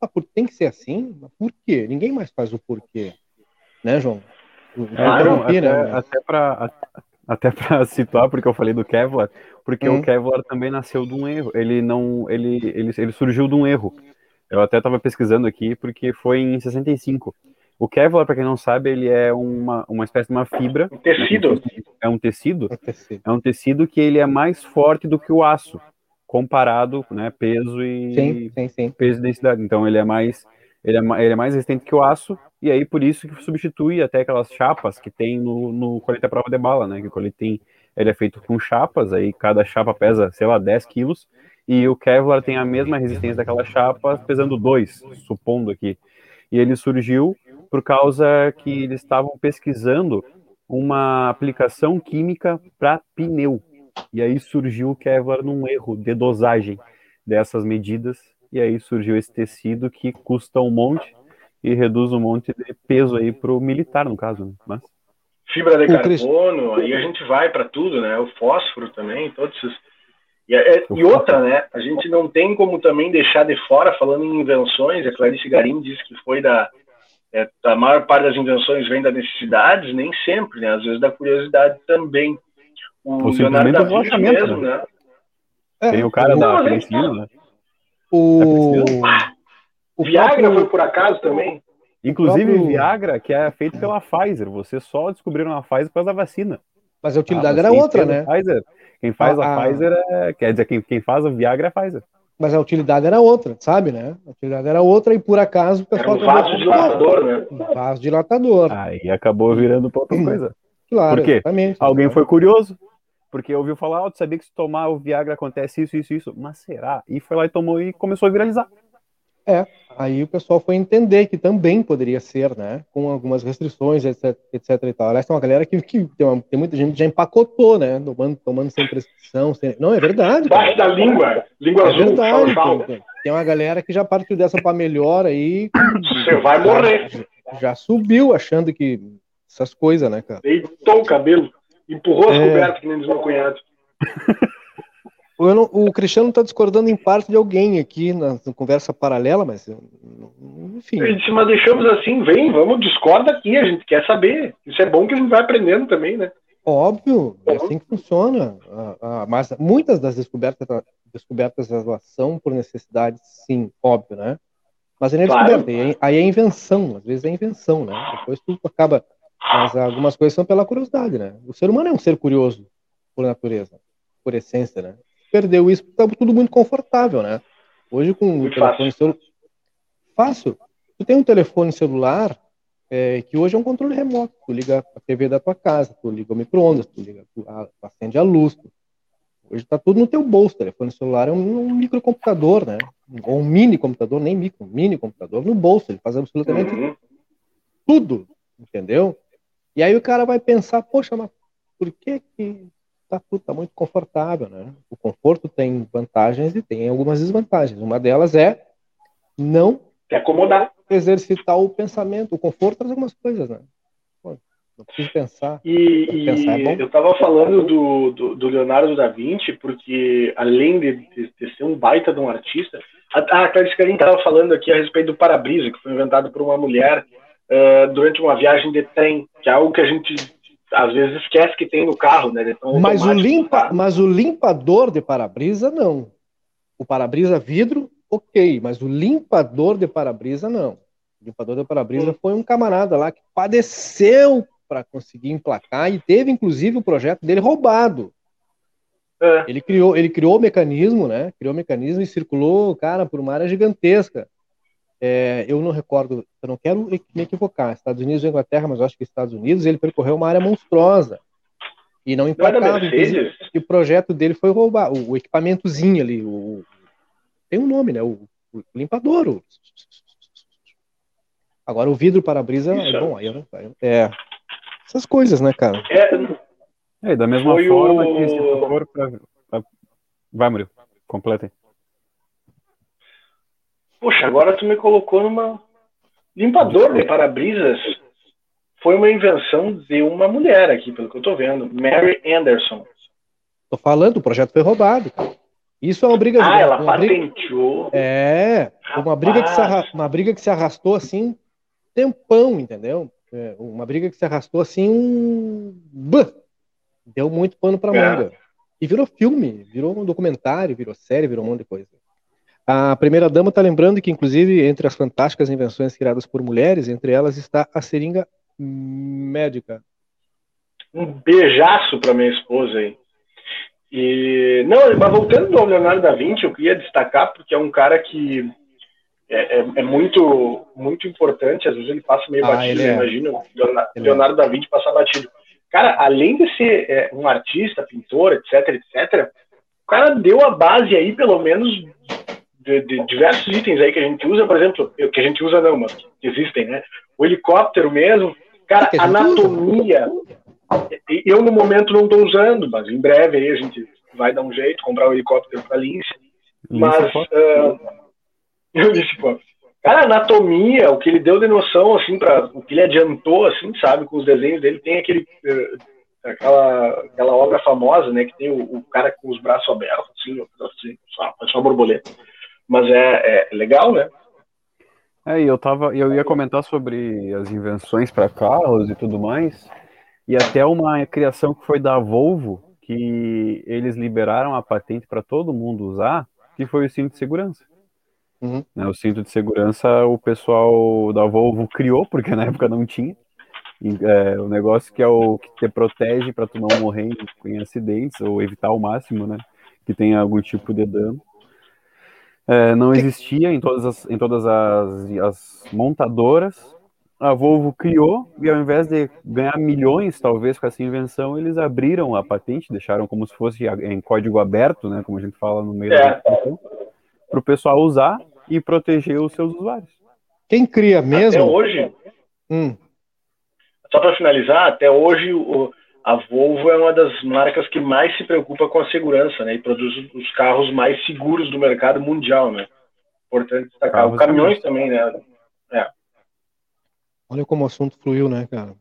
Ah, por, tem que ser assim? Por quê? Ninguém mais faz o porquê. Né, João? O- o É, porquê, até, né? até para até para situar, porque eu falei do Kevlar, porque Hum. o Kevlar também nasceu de um erro. Ele não, ele, ele, ele surgiu de um erro. Eu até estava pesquisando aqui porque foi em 65. O Kevlar, para quem não sabe, ele é uma, uma espécie de uma fibra. Um tecido. É um tecido. Ter sido. É um tecido que ele é mais forte do que o aço, comparado, né, peso e Sim, sim, sim. peso e densidade. Então ele é mais ele é, ele é mais resistente que o aço e aí por isso que substitui até aquelas chapas que tem no, no colete à prova de bala, né? Que o colete tem, ele é feito com chapas, aí cada chapa pesa, sei lá, 10 quilos e o Kevlar tem a mesma resistência daquela chapa pesando 2, supondo aqui. E ele surgiu por causa que eles estavam pesquisando uma aplicação química para pneu. E aí surgiu o Kevlar num erro de dosagem dessas medidas, e aí surgiu esse tecido que custa um monte e reduz um monte de peso aí pro militar, no caso. Né? Mas, Fibra de O carbono, aí a gente vai para tudo, né? O fósforo também, todos esses. E, é- e outra, né? A gente não tem como também deixar de fora, falando em invenções, a Clarice Garim disse que foi da. É, a maior parte das invenções vem das necessidades, nem sempre, né? Às vezes da curiosidade também. O Leonardo simplesmente da Vinci mesmo, né? É, tem o cara o, da é penicilina, né? o, O o Viagra próprio- foi por acaso também. Inclusive próprio- Viagra, que é feito pela Pfizer. Você só descobriram a Pfizer por causa da vacina. Mas a utilidade Ah, era quem outra, a né? Pfizer, quem faz Ah, a ah. Pfizer é. Quer dizer, quem, quem faz a Viagra é a Pfizer. Mas a utilidade era outra, sabe, né? A utilidade era outra e por acaso o Era pessoal um acabou vasodilatador, né? Um vasodilatador. Aí acabou virando pra outra coisa. claro, por quê? exatamente. Alguém foi curioso, porque ouviu falar, ó, tu sabia que se tomar o Viagra acontece isso, isso, isso. Mas será? E foi lá e tomou e começou a viralizar. Aí o pessoal foi entender que também poderia ser, né? Com algumas restrições, etc, etc e tal. Aliás, tem uma galera que, que tem, uma- tem muita gente que já empacotou, né? Tomando, tomando sem prescrição. sem- Não, é verdade. Debaixo da língua, língua É azul, verdade. Tem, tem uma galera que já partiu dessa para melhor aí. Você vai morrer. Já, já subiu achando que essas coisas, né, cara? Deitou o cabelo, empurrou as É. cobertas, que nem diz meu cunhado. Não- o Cristiano está discordando em parte de alguém aqui na, na conversa paralela, mas enfim. Eu disse, mas deixamos assim, vem, vamos, discorda aqui, a gente quer saber. Isso é bom que a gente vai aprendendo também, né? Óbvio, é assim que funciona. Ah, ah, mas muitas das descobertas, descobertas elas são por necessidade, sim, óbvio, né? Mas é Claro. descoberta, é, aí é invenção, às vezes é invenção, né? Depois tudo acaba. Mas algumas coisas são pela curiosidade, né? O ser humano é um ser curioso, por natureza, por essência, né? Perdeu isso porque tá tudo muito confortável, né? Hoje com o Muito telefone celular. Fácil. Tu tem um telefone celular é, que hoje é um controle remoto. Tu liga a TV da tua casa, tu liga o micro-ondas, tu liga, tu, a- tu acende a luz. tu- Hoje está tudo no teu bolso. O telefone celular é um, um microcomputador, né? Ou um mini computador, nem micro, um mini computador no bolso. Ele faz absolutamente Uhum. tudo, entendeu? E aí o cara vai pensar, poxa, mas por que que tá tá muito confortável, né? O conforto tem vantagens e tem algumas desvantagens. Uma delas é não Quer acomodar. exercitar o pensamento. O conforto traz algumas coisas, né? Pô, não preciso pensar. E, e Pensar é eu estava falando do, do, do Leonardo da Vinci, porque além de, de- de ser um baita de um artista, a, a Clarice Carim estava falando aqui a respeito do para-brisa, que foi inventado por uma mulher ah, durante uma viagem de trem, que é algo que a gente às vezes esquece que tem no carro, né? de tão Mas o, limpa, mas o limpador de para-brisa, não. O para-brisa vidro, ok, mas o limpador de para-brisa, não. O limpador de para-brisa foi um camarada lá que padeceu para conseguir emplacar e teve, inclusive, o projeto dele roubado. É. Ele criou, ele criou o mecanismo, né? Criou o mecanismo e circulou, cara, por uma área gigantesca. É, eu não recordo, eu não quero me equivocar, Estados Unidos ou Inglaterra, mas eu acho que Estados Unidos ele percorreu uma área monstruosa e não Não é que o projeto dele foi roubar o, o equipamentozinho ali, o, tem um nome, né? O, o limpador. o- Agora o vidro para-brisa, é bom, aí eu não- aí eu- é essas coisas, né, cara? É, É, da mesma Foi forma o- que se for pra, pra- Vai, Murilo, completa aí. Poxa, agora tu me colocou numa. Limpador de para-brisas foi uma invenção de uma mulher aqui, pelo que eu tô vendo. Mary Anderson. Tô falando, o projeto foi roubado. Isso é uma briga. Ah, ela uma briga- patenteou. É, uma briga, que se arra- uma briga que se arrastou assim, tempão, entendeu? É, uma briga que se arrastou assim, um. Bã! Deu muito pano pra É. manga. E virou filme, virou um documentário, virou série, virou um monte de coisa. A primeira dama está lembrando que, inclusive, entre as fantásticas invenções criadas por mulheres, entre elas está a seringa médica. Um beijaço pra minha esposa aí. E, não, mas voltando ao Leonardo da Vinci, eu queria destacar porque é um cara que é, é- é muito, muito importante. Às vezes ele passa meio Ah, batido, é. imagina o Leonardo, é. Leonardo da Vinci passar batido. Cara, além de ser é, um artista, pintor, etc, etc, o cara deu a base aí, pelo menos, de, de diversos itens aí que a gente usa, por exemplo, que a gente usa não, mas existem, né? O helicóptero mesmo, cara, gente anatomia. E- Eu, no momento, não estou usando, mas em breve aí a gente vai dar um jeito, comprar um helicóptero para Lince. Mas. Ah, eu disse, pô. Cara, anatomia, o que ele deu de noção, assim, para o que ele adiantou, assim, sabe, com os desenhos dele, tem aquele. eh, aquela, aquela obra famosa, né, que tem o, o cara com os braços abertos, assim, assim só, uma borboleta. Mas é, é legal, né? É, e eu tava, eu ia comentar sobre as invenções para carros e tudo mais, e até uma criação que foi da Volvo, que eles liberaram a patente para todo mundo usar, que foi o cinto de segurança. Uhum. Né, o cinto de segurança o pessoal da Volvo criou, porque na época não tinha. É, o negócio que é o que te protege para tu não morrer em, em acidentes, ou evitar ao máximo, né? Que tenha algum tipo de dano. É, não existia em todas as, em todas as, as montadoras. A Volvo criou e ao invés de ganhar milhões, talvez, com essa invenção, eles abriram a patente, deixaram como se fosse em código aberto, né, como a gente fala no meio É. da para o pessoal usar e proteger os seus usuários. Quem cria Até mesmo? hoje, Hum, só para finalizar, até hoje o, a Volvo é uma das marcas que mais se preocupa com a segurança, né? E produz os carros mais seguros do mercado mundial, né? Importante destacar. Carros Os caminhões também, né? olha como o assunto fluiu, né, cara?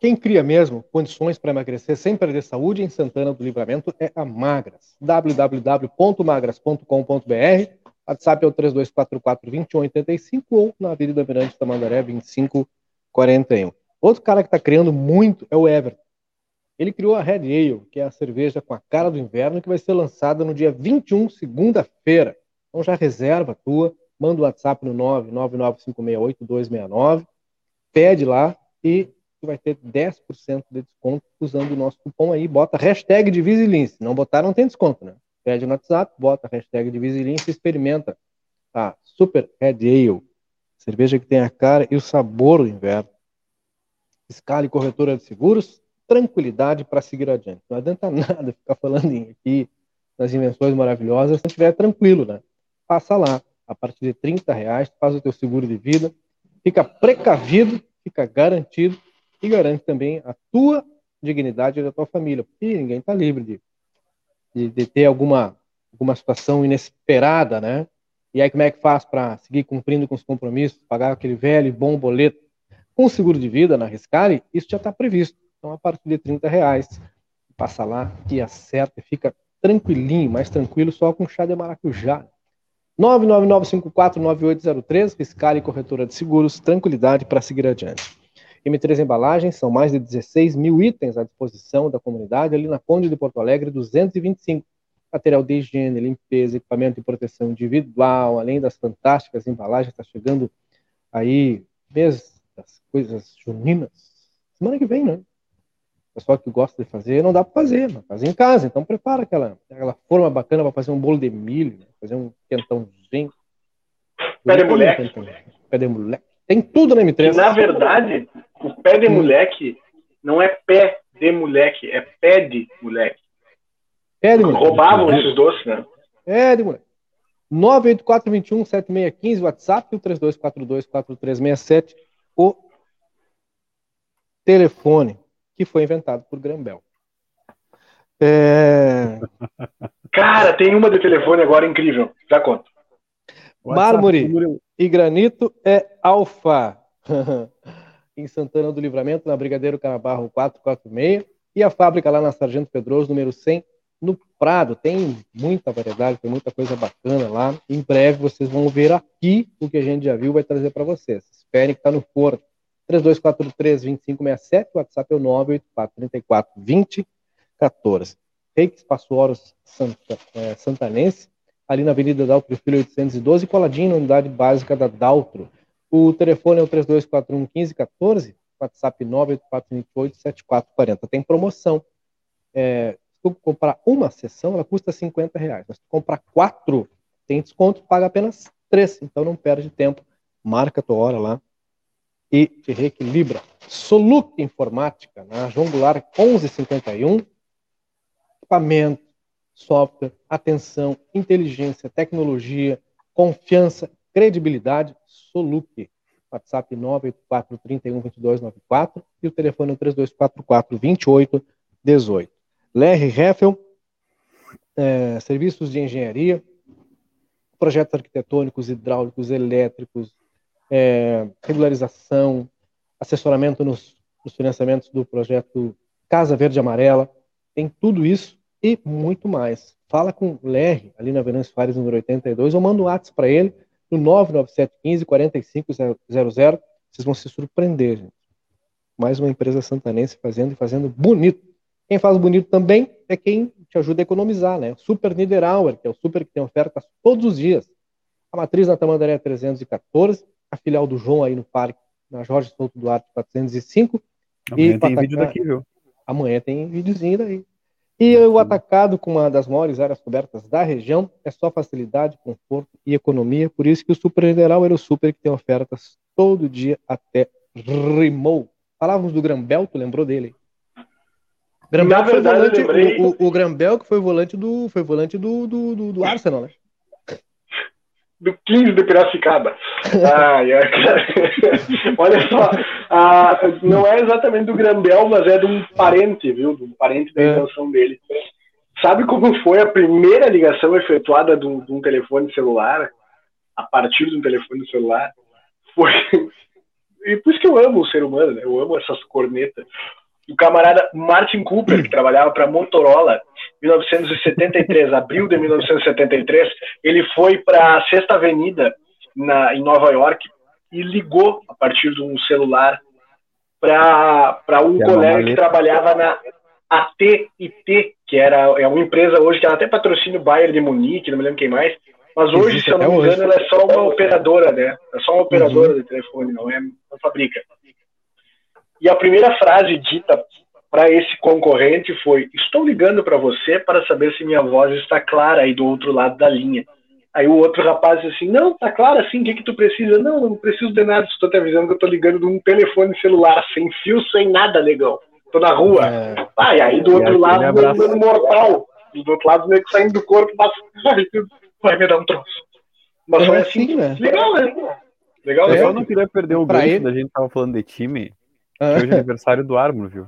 Quem cria mesmo condições para emagrecer sem perder saúde em Santana do Livramento é a Magras. www.magras.com.br WhatsApp é o 3244-2185 ou na Avenida Mirante Tamandaré 2541. Outro cara que está criando muito é o Everton. Ele criou a Red Ale, que é a cerveja com a cara do inverno, que vai ser lançada no dia 21, segunda-feira. Então já reserva a tua, manda o WhatsApp no 999568269, pede lá e vai ter 10% de desconto usando o nosso cupom aí, bota hashtag Divisilince. Se não botar, não tem desconto, né? Pede no WhatsApp, bota hashtag Divisilince e experimenta a Super Red Ale, cerveja que tem a cara e o sabor do inverno. Escala e corretora de seguros, tranquilidade para seguir adiante. Não adianta nada ficar falando aqui das invenções maravilhosas se estiver tranquilo, né? Passa lá, a partir de 30 reais, faz o teu seguro de vida, fica precavido, fica garantido e garante também a tua dignidade e da tua família, porque ninguém está livre de, de, de ter alguma, alguma situação inesperada, né? E aí como é que faz para seguir cumprindo com os compromissos, pagar aquele velho e bom boleto? Com o seguro de vida na Riscale, isso já está previsto. Então, a partir de 30 reais, passa lá e acerta e fica tranquilinho, mais tranquilo, só com chá de maracujá. 999549803, Riscale Corretora de Seguros, tranquilidade para seguir adiante. M3 Embalagens, são mais de 16 mil itens à disposição da comunidade, ali na Conde de Porto Alegre, 225. Material de higiene, limpeza, equipamento de proteção individual, além das fantásticas embalagens, está chegando aí mês das coisas juninas. Semana que vem, né? pessoal que gosta de fazer, não dá para fazer, mas fazer em casa. Então prepara aquela, aquela forma bacana para fazer um bolo de milho, né? fazer um quentãozinho. Pé de moleque. Pé de moleque. Tem tudo na Que, M3. na verdade, o pé de Hum. moleque não é pé de moleque, é pé de moleque. Pé de moleque. Roubavam esses doces, né? É, de moleque. 984-21-7615, WhatsApp, o 3242-4367, o telefone. que foi inventado por Grambel. É... Cara, tem uma de telefone agora incrível. Já conto. Mármore e granito é alfa. em Santana do Livramento, na Brigadeiro Canabarro 446. E a fábrica lá na Sargento Pedroso, número 100, no Prado. Tem muita variedade, tem muita coisa bacana lá. Em breve vocês vão ver aqui o que a gente já viu, vai trazer para vocês. Esperem que está no forno. 3243-2567, o WhatsApp é o 984-34-2014. Reiki Espaço Horos Santa, é, Santanense, ali na Avenida Daltro Filho 812, coladinho na unidade básica da Daltro. O telefone é o 3241 1514, WhatsApp 984287440. Tem promoção. É, tu comprar uma sessão, ela custa 50 reais. Mas tu comprar quatro, tem desconto, paga apenas três. Então não perde tempo. Marca tua hora lá e te reequilibra. Soluc Informática, na João Goulart 1151. Equipamento, software, atenção, inteligência, tecnologia, confiança, credibilidade. Soluc. WhatsApp 984 31 2294 e o telefone é 3244 2818. Lerre Heffel, é, serviços de engenharia, projetos arquitetônicos, hidráulicos, elétricos, é, regularização, assessoramento nos, nos financiamentos do projeto Casa Verde Amarela, tem tudo isso e muito mais. Fala com o Lerre, ali na Venâncio Fares, número 82, ou manda um WhatsApp para ele, no 99715 4500. Vocês vão se surpreender, gente. Mais uma empresa santanense fazendo e fazendo bonito. Quem faz bonito também é quem te ajuda a economizar, né? Super Niederauer, que é o super que tem ofertas todos os dias. A matriz na Tamandaré 314, a filial do João aí no parque, na Jorge Souto Duarte 405. Amanhã e tem vídeo daqui, viu? Amanhã tem videozinho daí. E o atacado com uma das maiores áreas cobertas da região é só facilidade, conforto e economia. Por isso que o Super General era o super que tem ofertas todo dia até rimou. Falávamos do Grambel, tu lembrou dele? Grambel verdade, volante, lembrei... o, o, o, Grambel que foi volante do foi volante do, do, do, do Arsenal, né? do 15 de Piracicaba. Ai, Olha só, ah, não é exatamente do Grambel, mas é de um parente, viu? De um parente da intenção é. dele. Sabe como foi a primeira ligação efetuada de um, de um, telefone celular? A partir de um telefone celular? Foi. E por isso que eu amo o ser humano, né? Eu amo essas cornetas o camarada Martin Cooper, que trabalhava para Motorola, 1973, abril de 1973, ele foi para a Sexta Avenida na, em Nova York e ligou a partir de um celular para um colega que trabalhava na AT&T, que era é uma empresa hoje que ela até patrocina o Bayern de Munique, não me lembro quem mais, mas hoje, Existe se eu não me engano, hoje. ela é só uma operadora, né? É só uma operadora uhum. de telefone, não é, não fabrica. E a primeira frase dita para esse concorrente foi: Estou ligando para você para saber se minha voz está clara aí do outro lado da linha. Aí o outro rapaz disse assim: Não, tá claro assim, o que, que tu precisa? Não, não preciso de nada, estou te avisando que eu estou ligando de um telefone celular, sem fio, sem nada, legal. Tô na rua. É... Ah, e aí do outro lado, um mortal. Do outro lado, meio que saindo do corpo, vai me dar um troço. Mas foi assim, assim, né? Legal, né? Legal, é, Eu não queria perder o gancho ele... da gente tava falando de time. Ah. Hoje é aniversário do Armo, viu?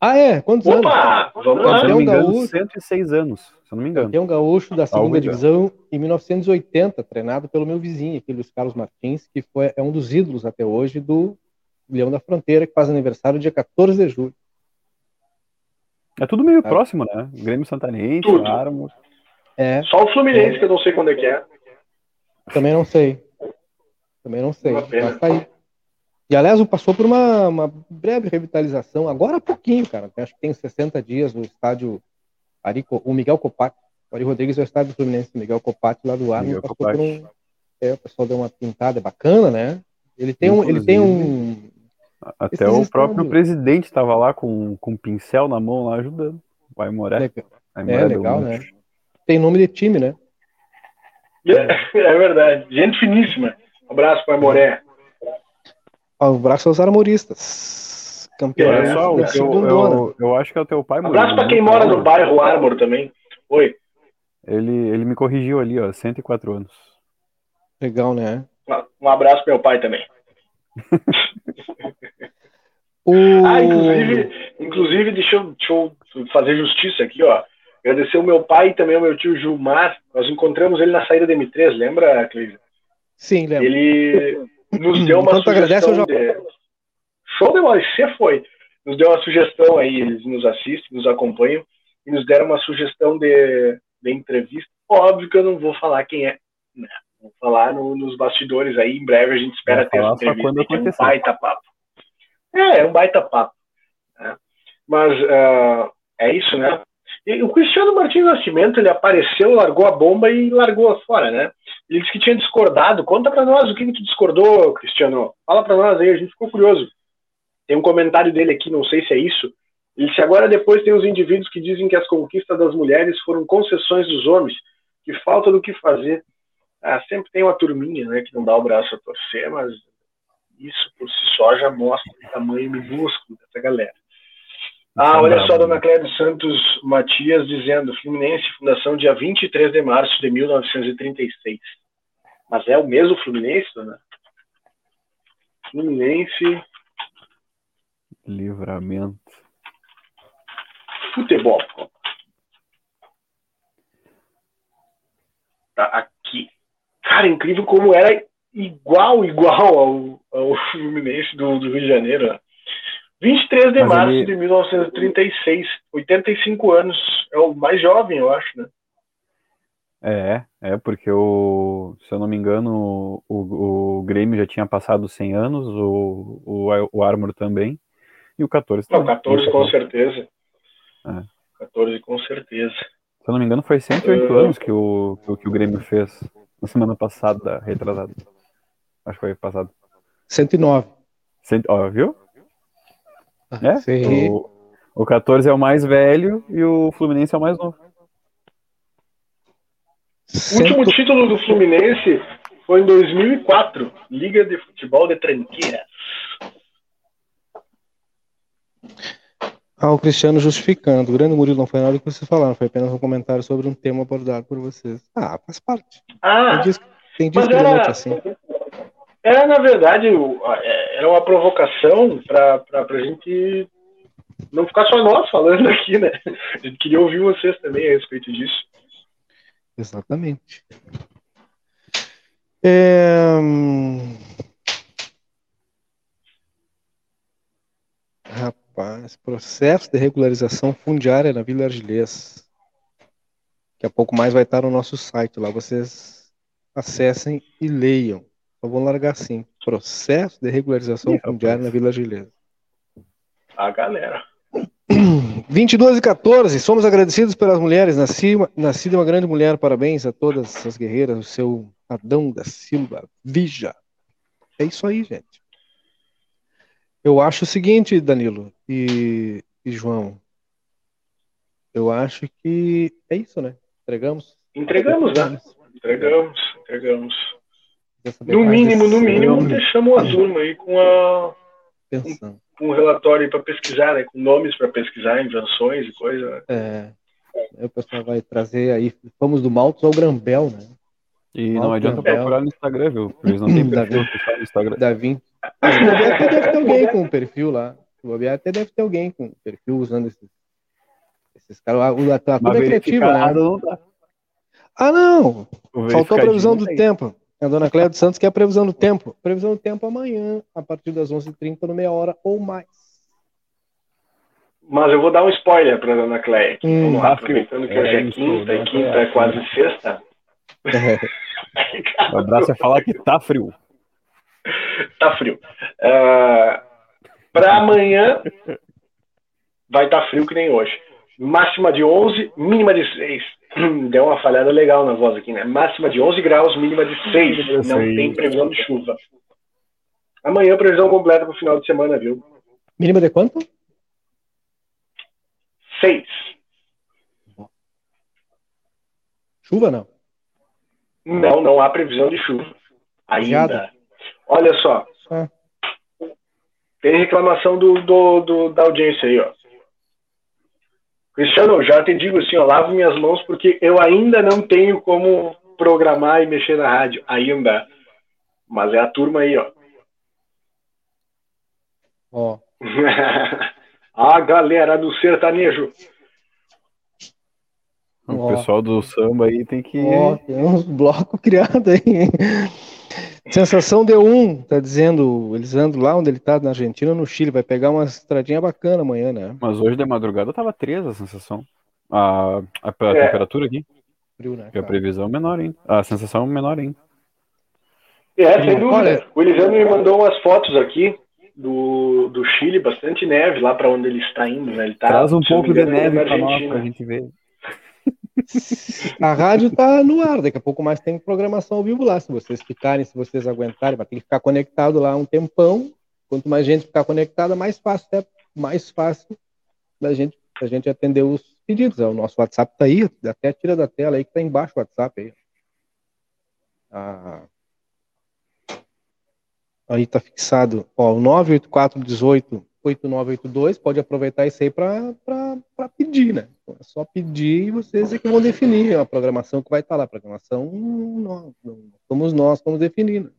Ah, é? Quantos Opa, anos? Vamos lá. Campeão gaúcho. 106 anos, se eu não me engano. Campeão gaúcho da segunda divisão em 1980, treinado pelo meu vizinho, aqui, Luiz Carlos Martins, que foi, é um dos ídolos até hoje do Leão da Fronteira, que faz aniversário dia 14 de julho. É tudo meio próximo, né? Grêmio Santanense, tudo. Armo. É. Só o Fluminense, é. que eu não sei quando é que é. Também não sei. Também não sei. Vai sair. E aliás, passou por uma, uma, breve revitalização, agora há pouquinho, cara. Acho que tem 60 dias no estádio Arico, o Miguel Copati. O Ari Rodrigues é o estádio do Fluminense, o Miguel Copati lá do ar. Passou por um, é, o pessoal deu uma pintada bacana, né? Ele tem um. Ele tem um até o próprio presidente estava lá com, com um pincel na mão lá ajudando. Vai morar. Legal. Vai morar é legal, né? Tem nome de time, né? É, é verdade. Gente finíssima. Um abraço para Moré. Um abraço aos armoristas. Campeões é, só, da eu, eu, eu, acho que é o teu pai. Um abraço para quem mora no bairro Armor também. Oi. Ele, ele me corrigiu ali, ó, 104 anos. Legal, né? Um abraço pro meu pai também. o... Ah, inclusive, Inclusive, deixa eu, deixa eu fazer justiça aqui, ó. Agradecer o meu pai e também o meu tio Gilmar. Nós encontramos ele na saída da M3, lembra, Cleide? Sim, lembro. Ele nos deu uma agradece, sugestão eu já- de... Show de bola, você foi. Nos deu uma sugestão aí, eles nos assistem, nos acompanham, e nos deram uma sugestão de, de entrevista. Óbvio que eu não vou falar quem é, né? Vou falar no- nos bastidores aí, em breve a gente espera ter essa entrevista. quando é um baita papo. É, é um baita papo. né? Mas ah, é isso, né? O Cristiano Martins Nascimento, ele apareceu, largou a bomba e largou fora, né? Ele disse que tinha discordado. Conta pra nós o que, que tu discordou, Cristiano. Fala pra nós aí, a gente ficou curioso. Tem um comentário dele aqui, não sei se é isso. Ele disse: agora depois tem os indivíduos que dizem que as conquistas das mulheres foram concessões dos homens, que falta do que fazer. Ah, sempre tem uma turminha, né, que não dá o braço a torcer, mas isso por si só já mostra o tamanho minúsculo dessa galera. Ah, olha só, dona Cléia dos Santos Matias dizendo: Fluminense, fundação dia 23 de março de 1936. Mas é o mesmo Fluminense, dona? Fluminense Livramento. Futebol. Tá aqui. Cara, incrível como era igual, igual ao, ao Fluminense do, do Rio de Janeiro. Né? 23 de Mas março ele- de 1936. 85 anos. É o mais jovem, eu acho, né? É, é, porque o, se eu não me engano, o, o Grêmio já tinha passado 100 anos, o, o, o Armor também, e o 14 Não, também. 14 com certeza. É. 14 com certeza. Se eu não me engano, foi 108 É. anos que o, que o- que o Grêmio fez na semana passada, retrasada. Acho que foi passado. 109. Cento- Ó, viu? É? Sim. O, o 14 é o mais velho e o Fluminense é o mais novo. O último título do Fluminense foi em 2004, Liga de Futebol de Tranqueira. Ah, o Cristiano justificando. O grande Murilo não foi nada do que vocês falaram, foi apenas um comentário sobre um tema abordado por vocês. Ah, faz parte. Tem Ah, dias, tem mas que ele era, noite assim. Era na verdade o- é, era uma provocação para a gente não ficar só nós falando aqui, né? A gente queria ouvir vocês também a respeito disso. Exatamente. É, Rapaz, processo de regularização fundiária na Vila Argilês. Daqui a pouco mais vai estar no nosso site lá. Vocês acessem e leiam. Só vou largar assim. Processo de regularização fundiária na Vila Argilês. A galera. 22 e 14, somos agradecidos pelas mulheres. Nasci, nascida uma grande mulher. Parabéns a todas as guerreiras, o seu Adão da Silva. Vija. É isso aí, gente. Eu acho o seguinte, Danilo e, e João. Eu acho que é isso, né? Entregamos? Entregamos, né? Entregamos, entregamos. No mínimo, no mínimo, deixamos a turma aí com, a, Pensando. com um relatório para pesquisar, né? Com nomes para pesquisar, invenções e coisa. né? É, aí o pessoal vai trazer aí. Vamos do Maltos ao Grambel, né? E não Alto adianta Gabriel. procurar no Instagram, viu? Porque eles não têm Davi. perfil oficial no Instagram. Davi. Até deve ter alguém com perfil lá. Até deve ter alguém com perfil usando esses, esses caras. A, a, a é criativa, né? não. Ah, não! Faltou a previsão do tem. tempo. A dona Cléia dos Santos quer a previsão do tempo. Previsão do tempo amanhã, a partir das 11h30, no meia hora ou mais. Mas eu vou dar um spoiler para dona Cleia. aqui. Hum. Vamos lá, Ah, aproveitando que é hoje é isso, quinta, né? e quinta é quase sexta. O abraço é falar que tá frio. tá frio. para amanhã vai estar frio que nem hoje. Máxima de 11, mínima de 6. Deu uma falhada legal na voz aqui, né? Máxima de 11 graus, mínima de 6. Mínima de Não tem previsão de chuva. Amanhã previsão completa para o final de semana, viu? Mínima de quanto? 6. Chuva não. Não, não há previsão de chuva. Ainda. Olha só. Ah. Tem reclamação do, do, do- da audiência aí, ó. Cristiano, já te digo assim, ó, lavo minhas mãos porque eu ainda não tenho como programar e mexer na rádio. Ainda. Mas é a turma aí, ó. Ó. A galera do sertanejo. O pessoal do samba aí tem que. Ó, tem uns blocos criados aí. hein? Sensação deu um, tá dizendo, eles andam lá onde ele tá, na Argentina, no Chile, vai pegar uma estradinha bacana amanhã, né? Mas hoje de madrugada tava 3 a sensação. A, a, a É. temperatura aqui. Frio, né? E a previsão menor ainda. A sensação menor ainda. É, sem dúvida. Olha- O Elisandro me mandou umas fotos aqui do, do Chile, bastante neve lá para onde ele está indo, né? Ele tá, Traz um pouco de neve na pra nós, pra gente ver. A rádio tá no ar, daqui a pouco mais tem programação ao vivo lá, se vocês ficarem, se vocês aguentarem, vai ter que ficar conectado lá um tempão. Quanto mais gente ficar conectada, mais fácil, é mais fácil da gente, da gente atender os pedidos. O nosso WhatsApp tá aí, até tira da tela aí que tá embaixo o WhatsApp aí. Ah, aí tá fixado, ó, o 98418 8982, pode aproveitar isso aí para pedir, né? É só pedir e vocês é que vão definir a programação que vai estar lá. A programação não, não somos nós que vamos definir, né?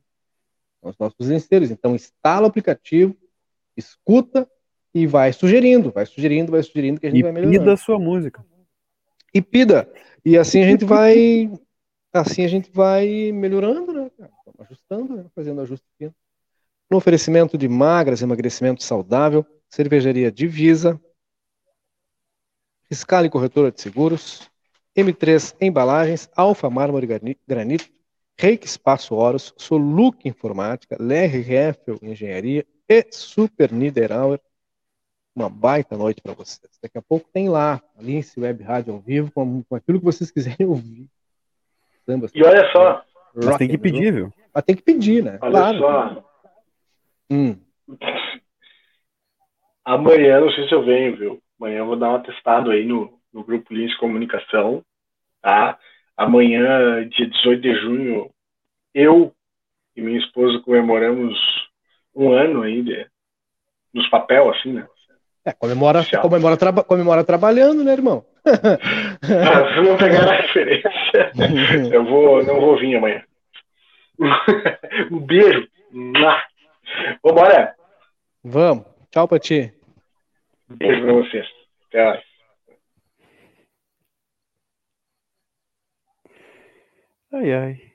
São os nossos enseiros. Então, instala o aplicativo, escuta e vai sugerindo, vai sugerindo, vai sugerindo que a gente E vai melhorando pida a sua música. e pida. E assim a gente vai, assim a gente vai melhorando, né? cara? Ajustando, né? fazendo ajuste fino. No oferecimento de magras, emagrecimento saudável, cervejaria Divisa, Fiscal e Corretora de Seguros, M3 Embalagens, Alfa Mármore Grani- Granito, Reiki Espaço Horus, Soluc Informática, LR Heffel Engenharia e Super Niederauer. Uma baita noite para vocês. Daqui a pouco tem lá, a Lince Web Rádio ao vivo, com, com aquilo que vocês quiserem ouvir. Samba, E olha só, Mas tem que pedir, viu? Mas tem que pedir, né? olha claro. só. Hum. Amanhã, não sei se eu venho, viu? Amanhã eu vou dar um atestado aí no, no grupo Lins de Comunicação, tá? Amanhã, dia 18 de junho, eu e minha esposa comemoramos um ano aí de, nos papel, assim, né? É, comemora, comemora, traba- comemora trabalhando, né, irmão? Ah, não pegaram a referência. Eu vou, não vou vir amanhã. Um beijo. Vambora. Vamos. Tchau pra ti. Beijo pra vocês. Até mais. Ai, ai.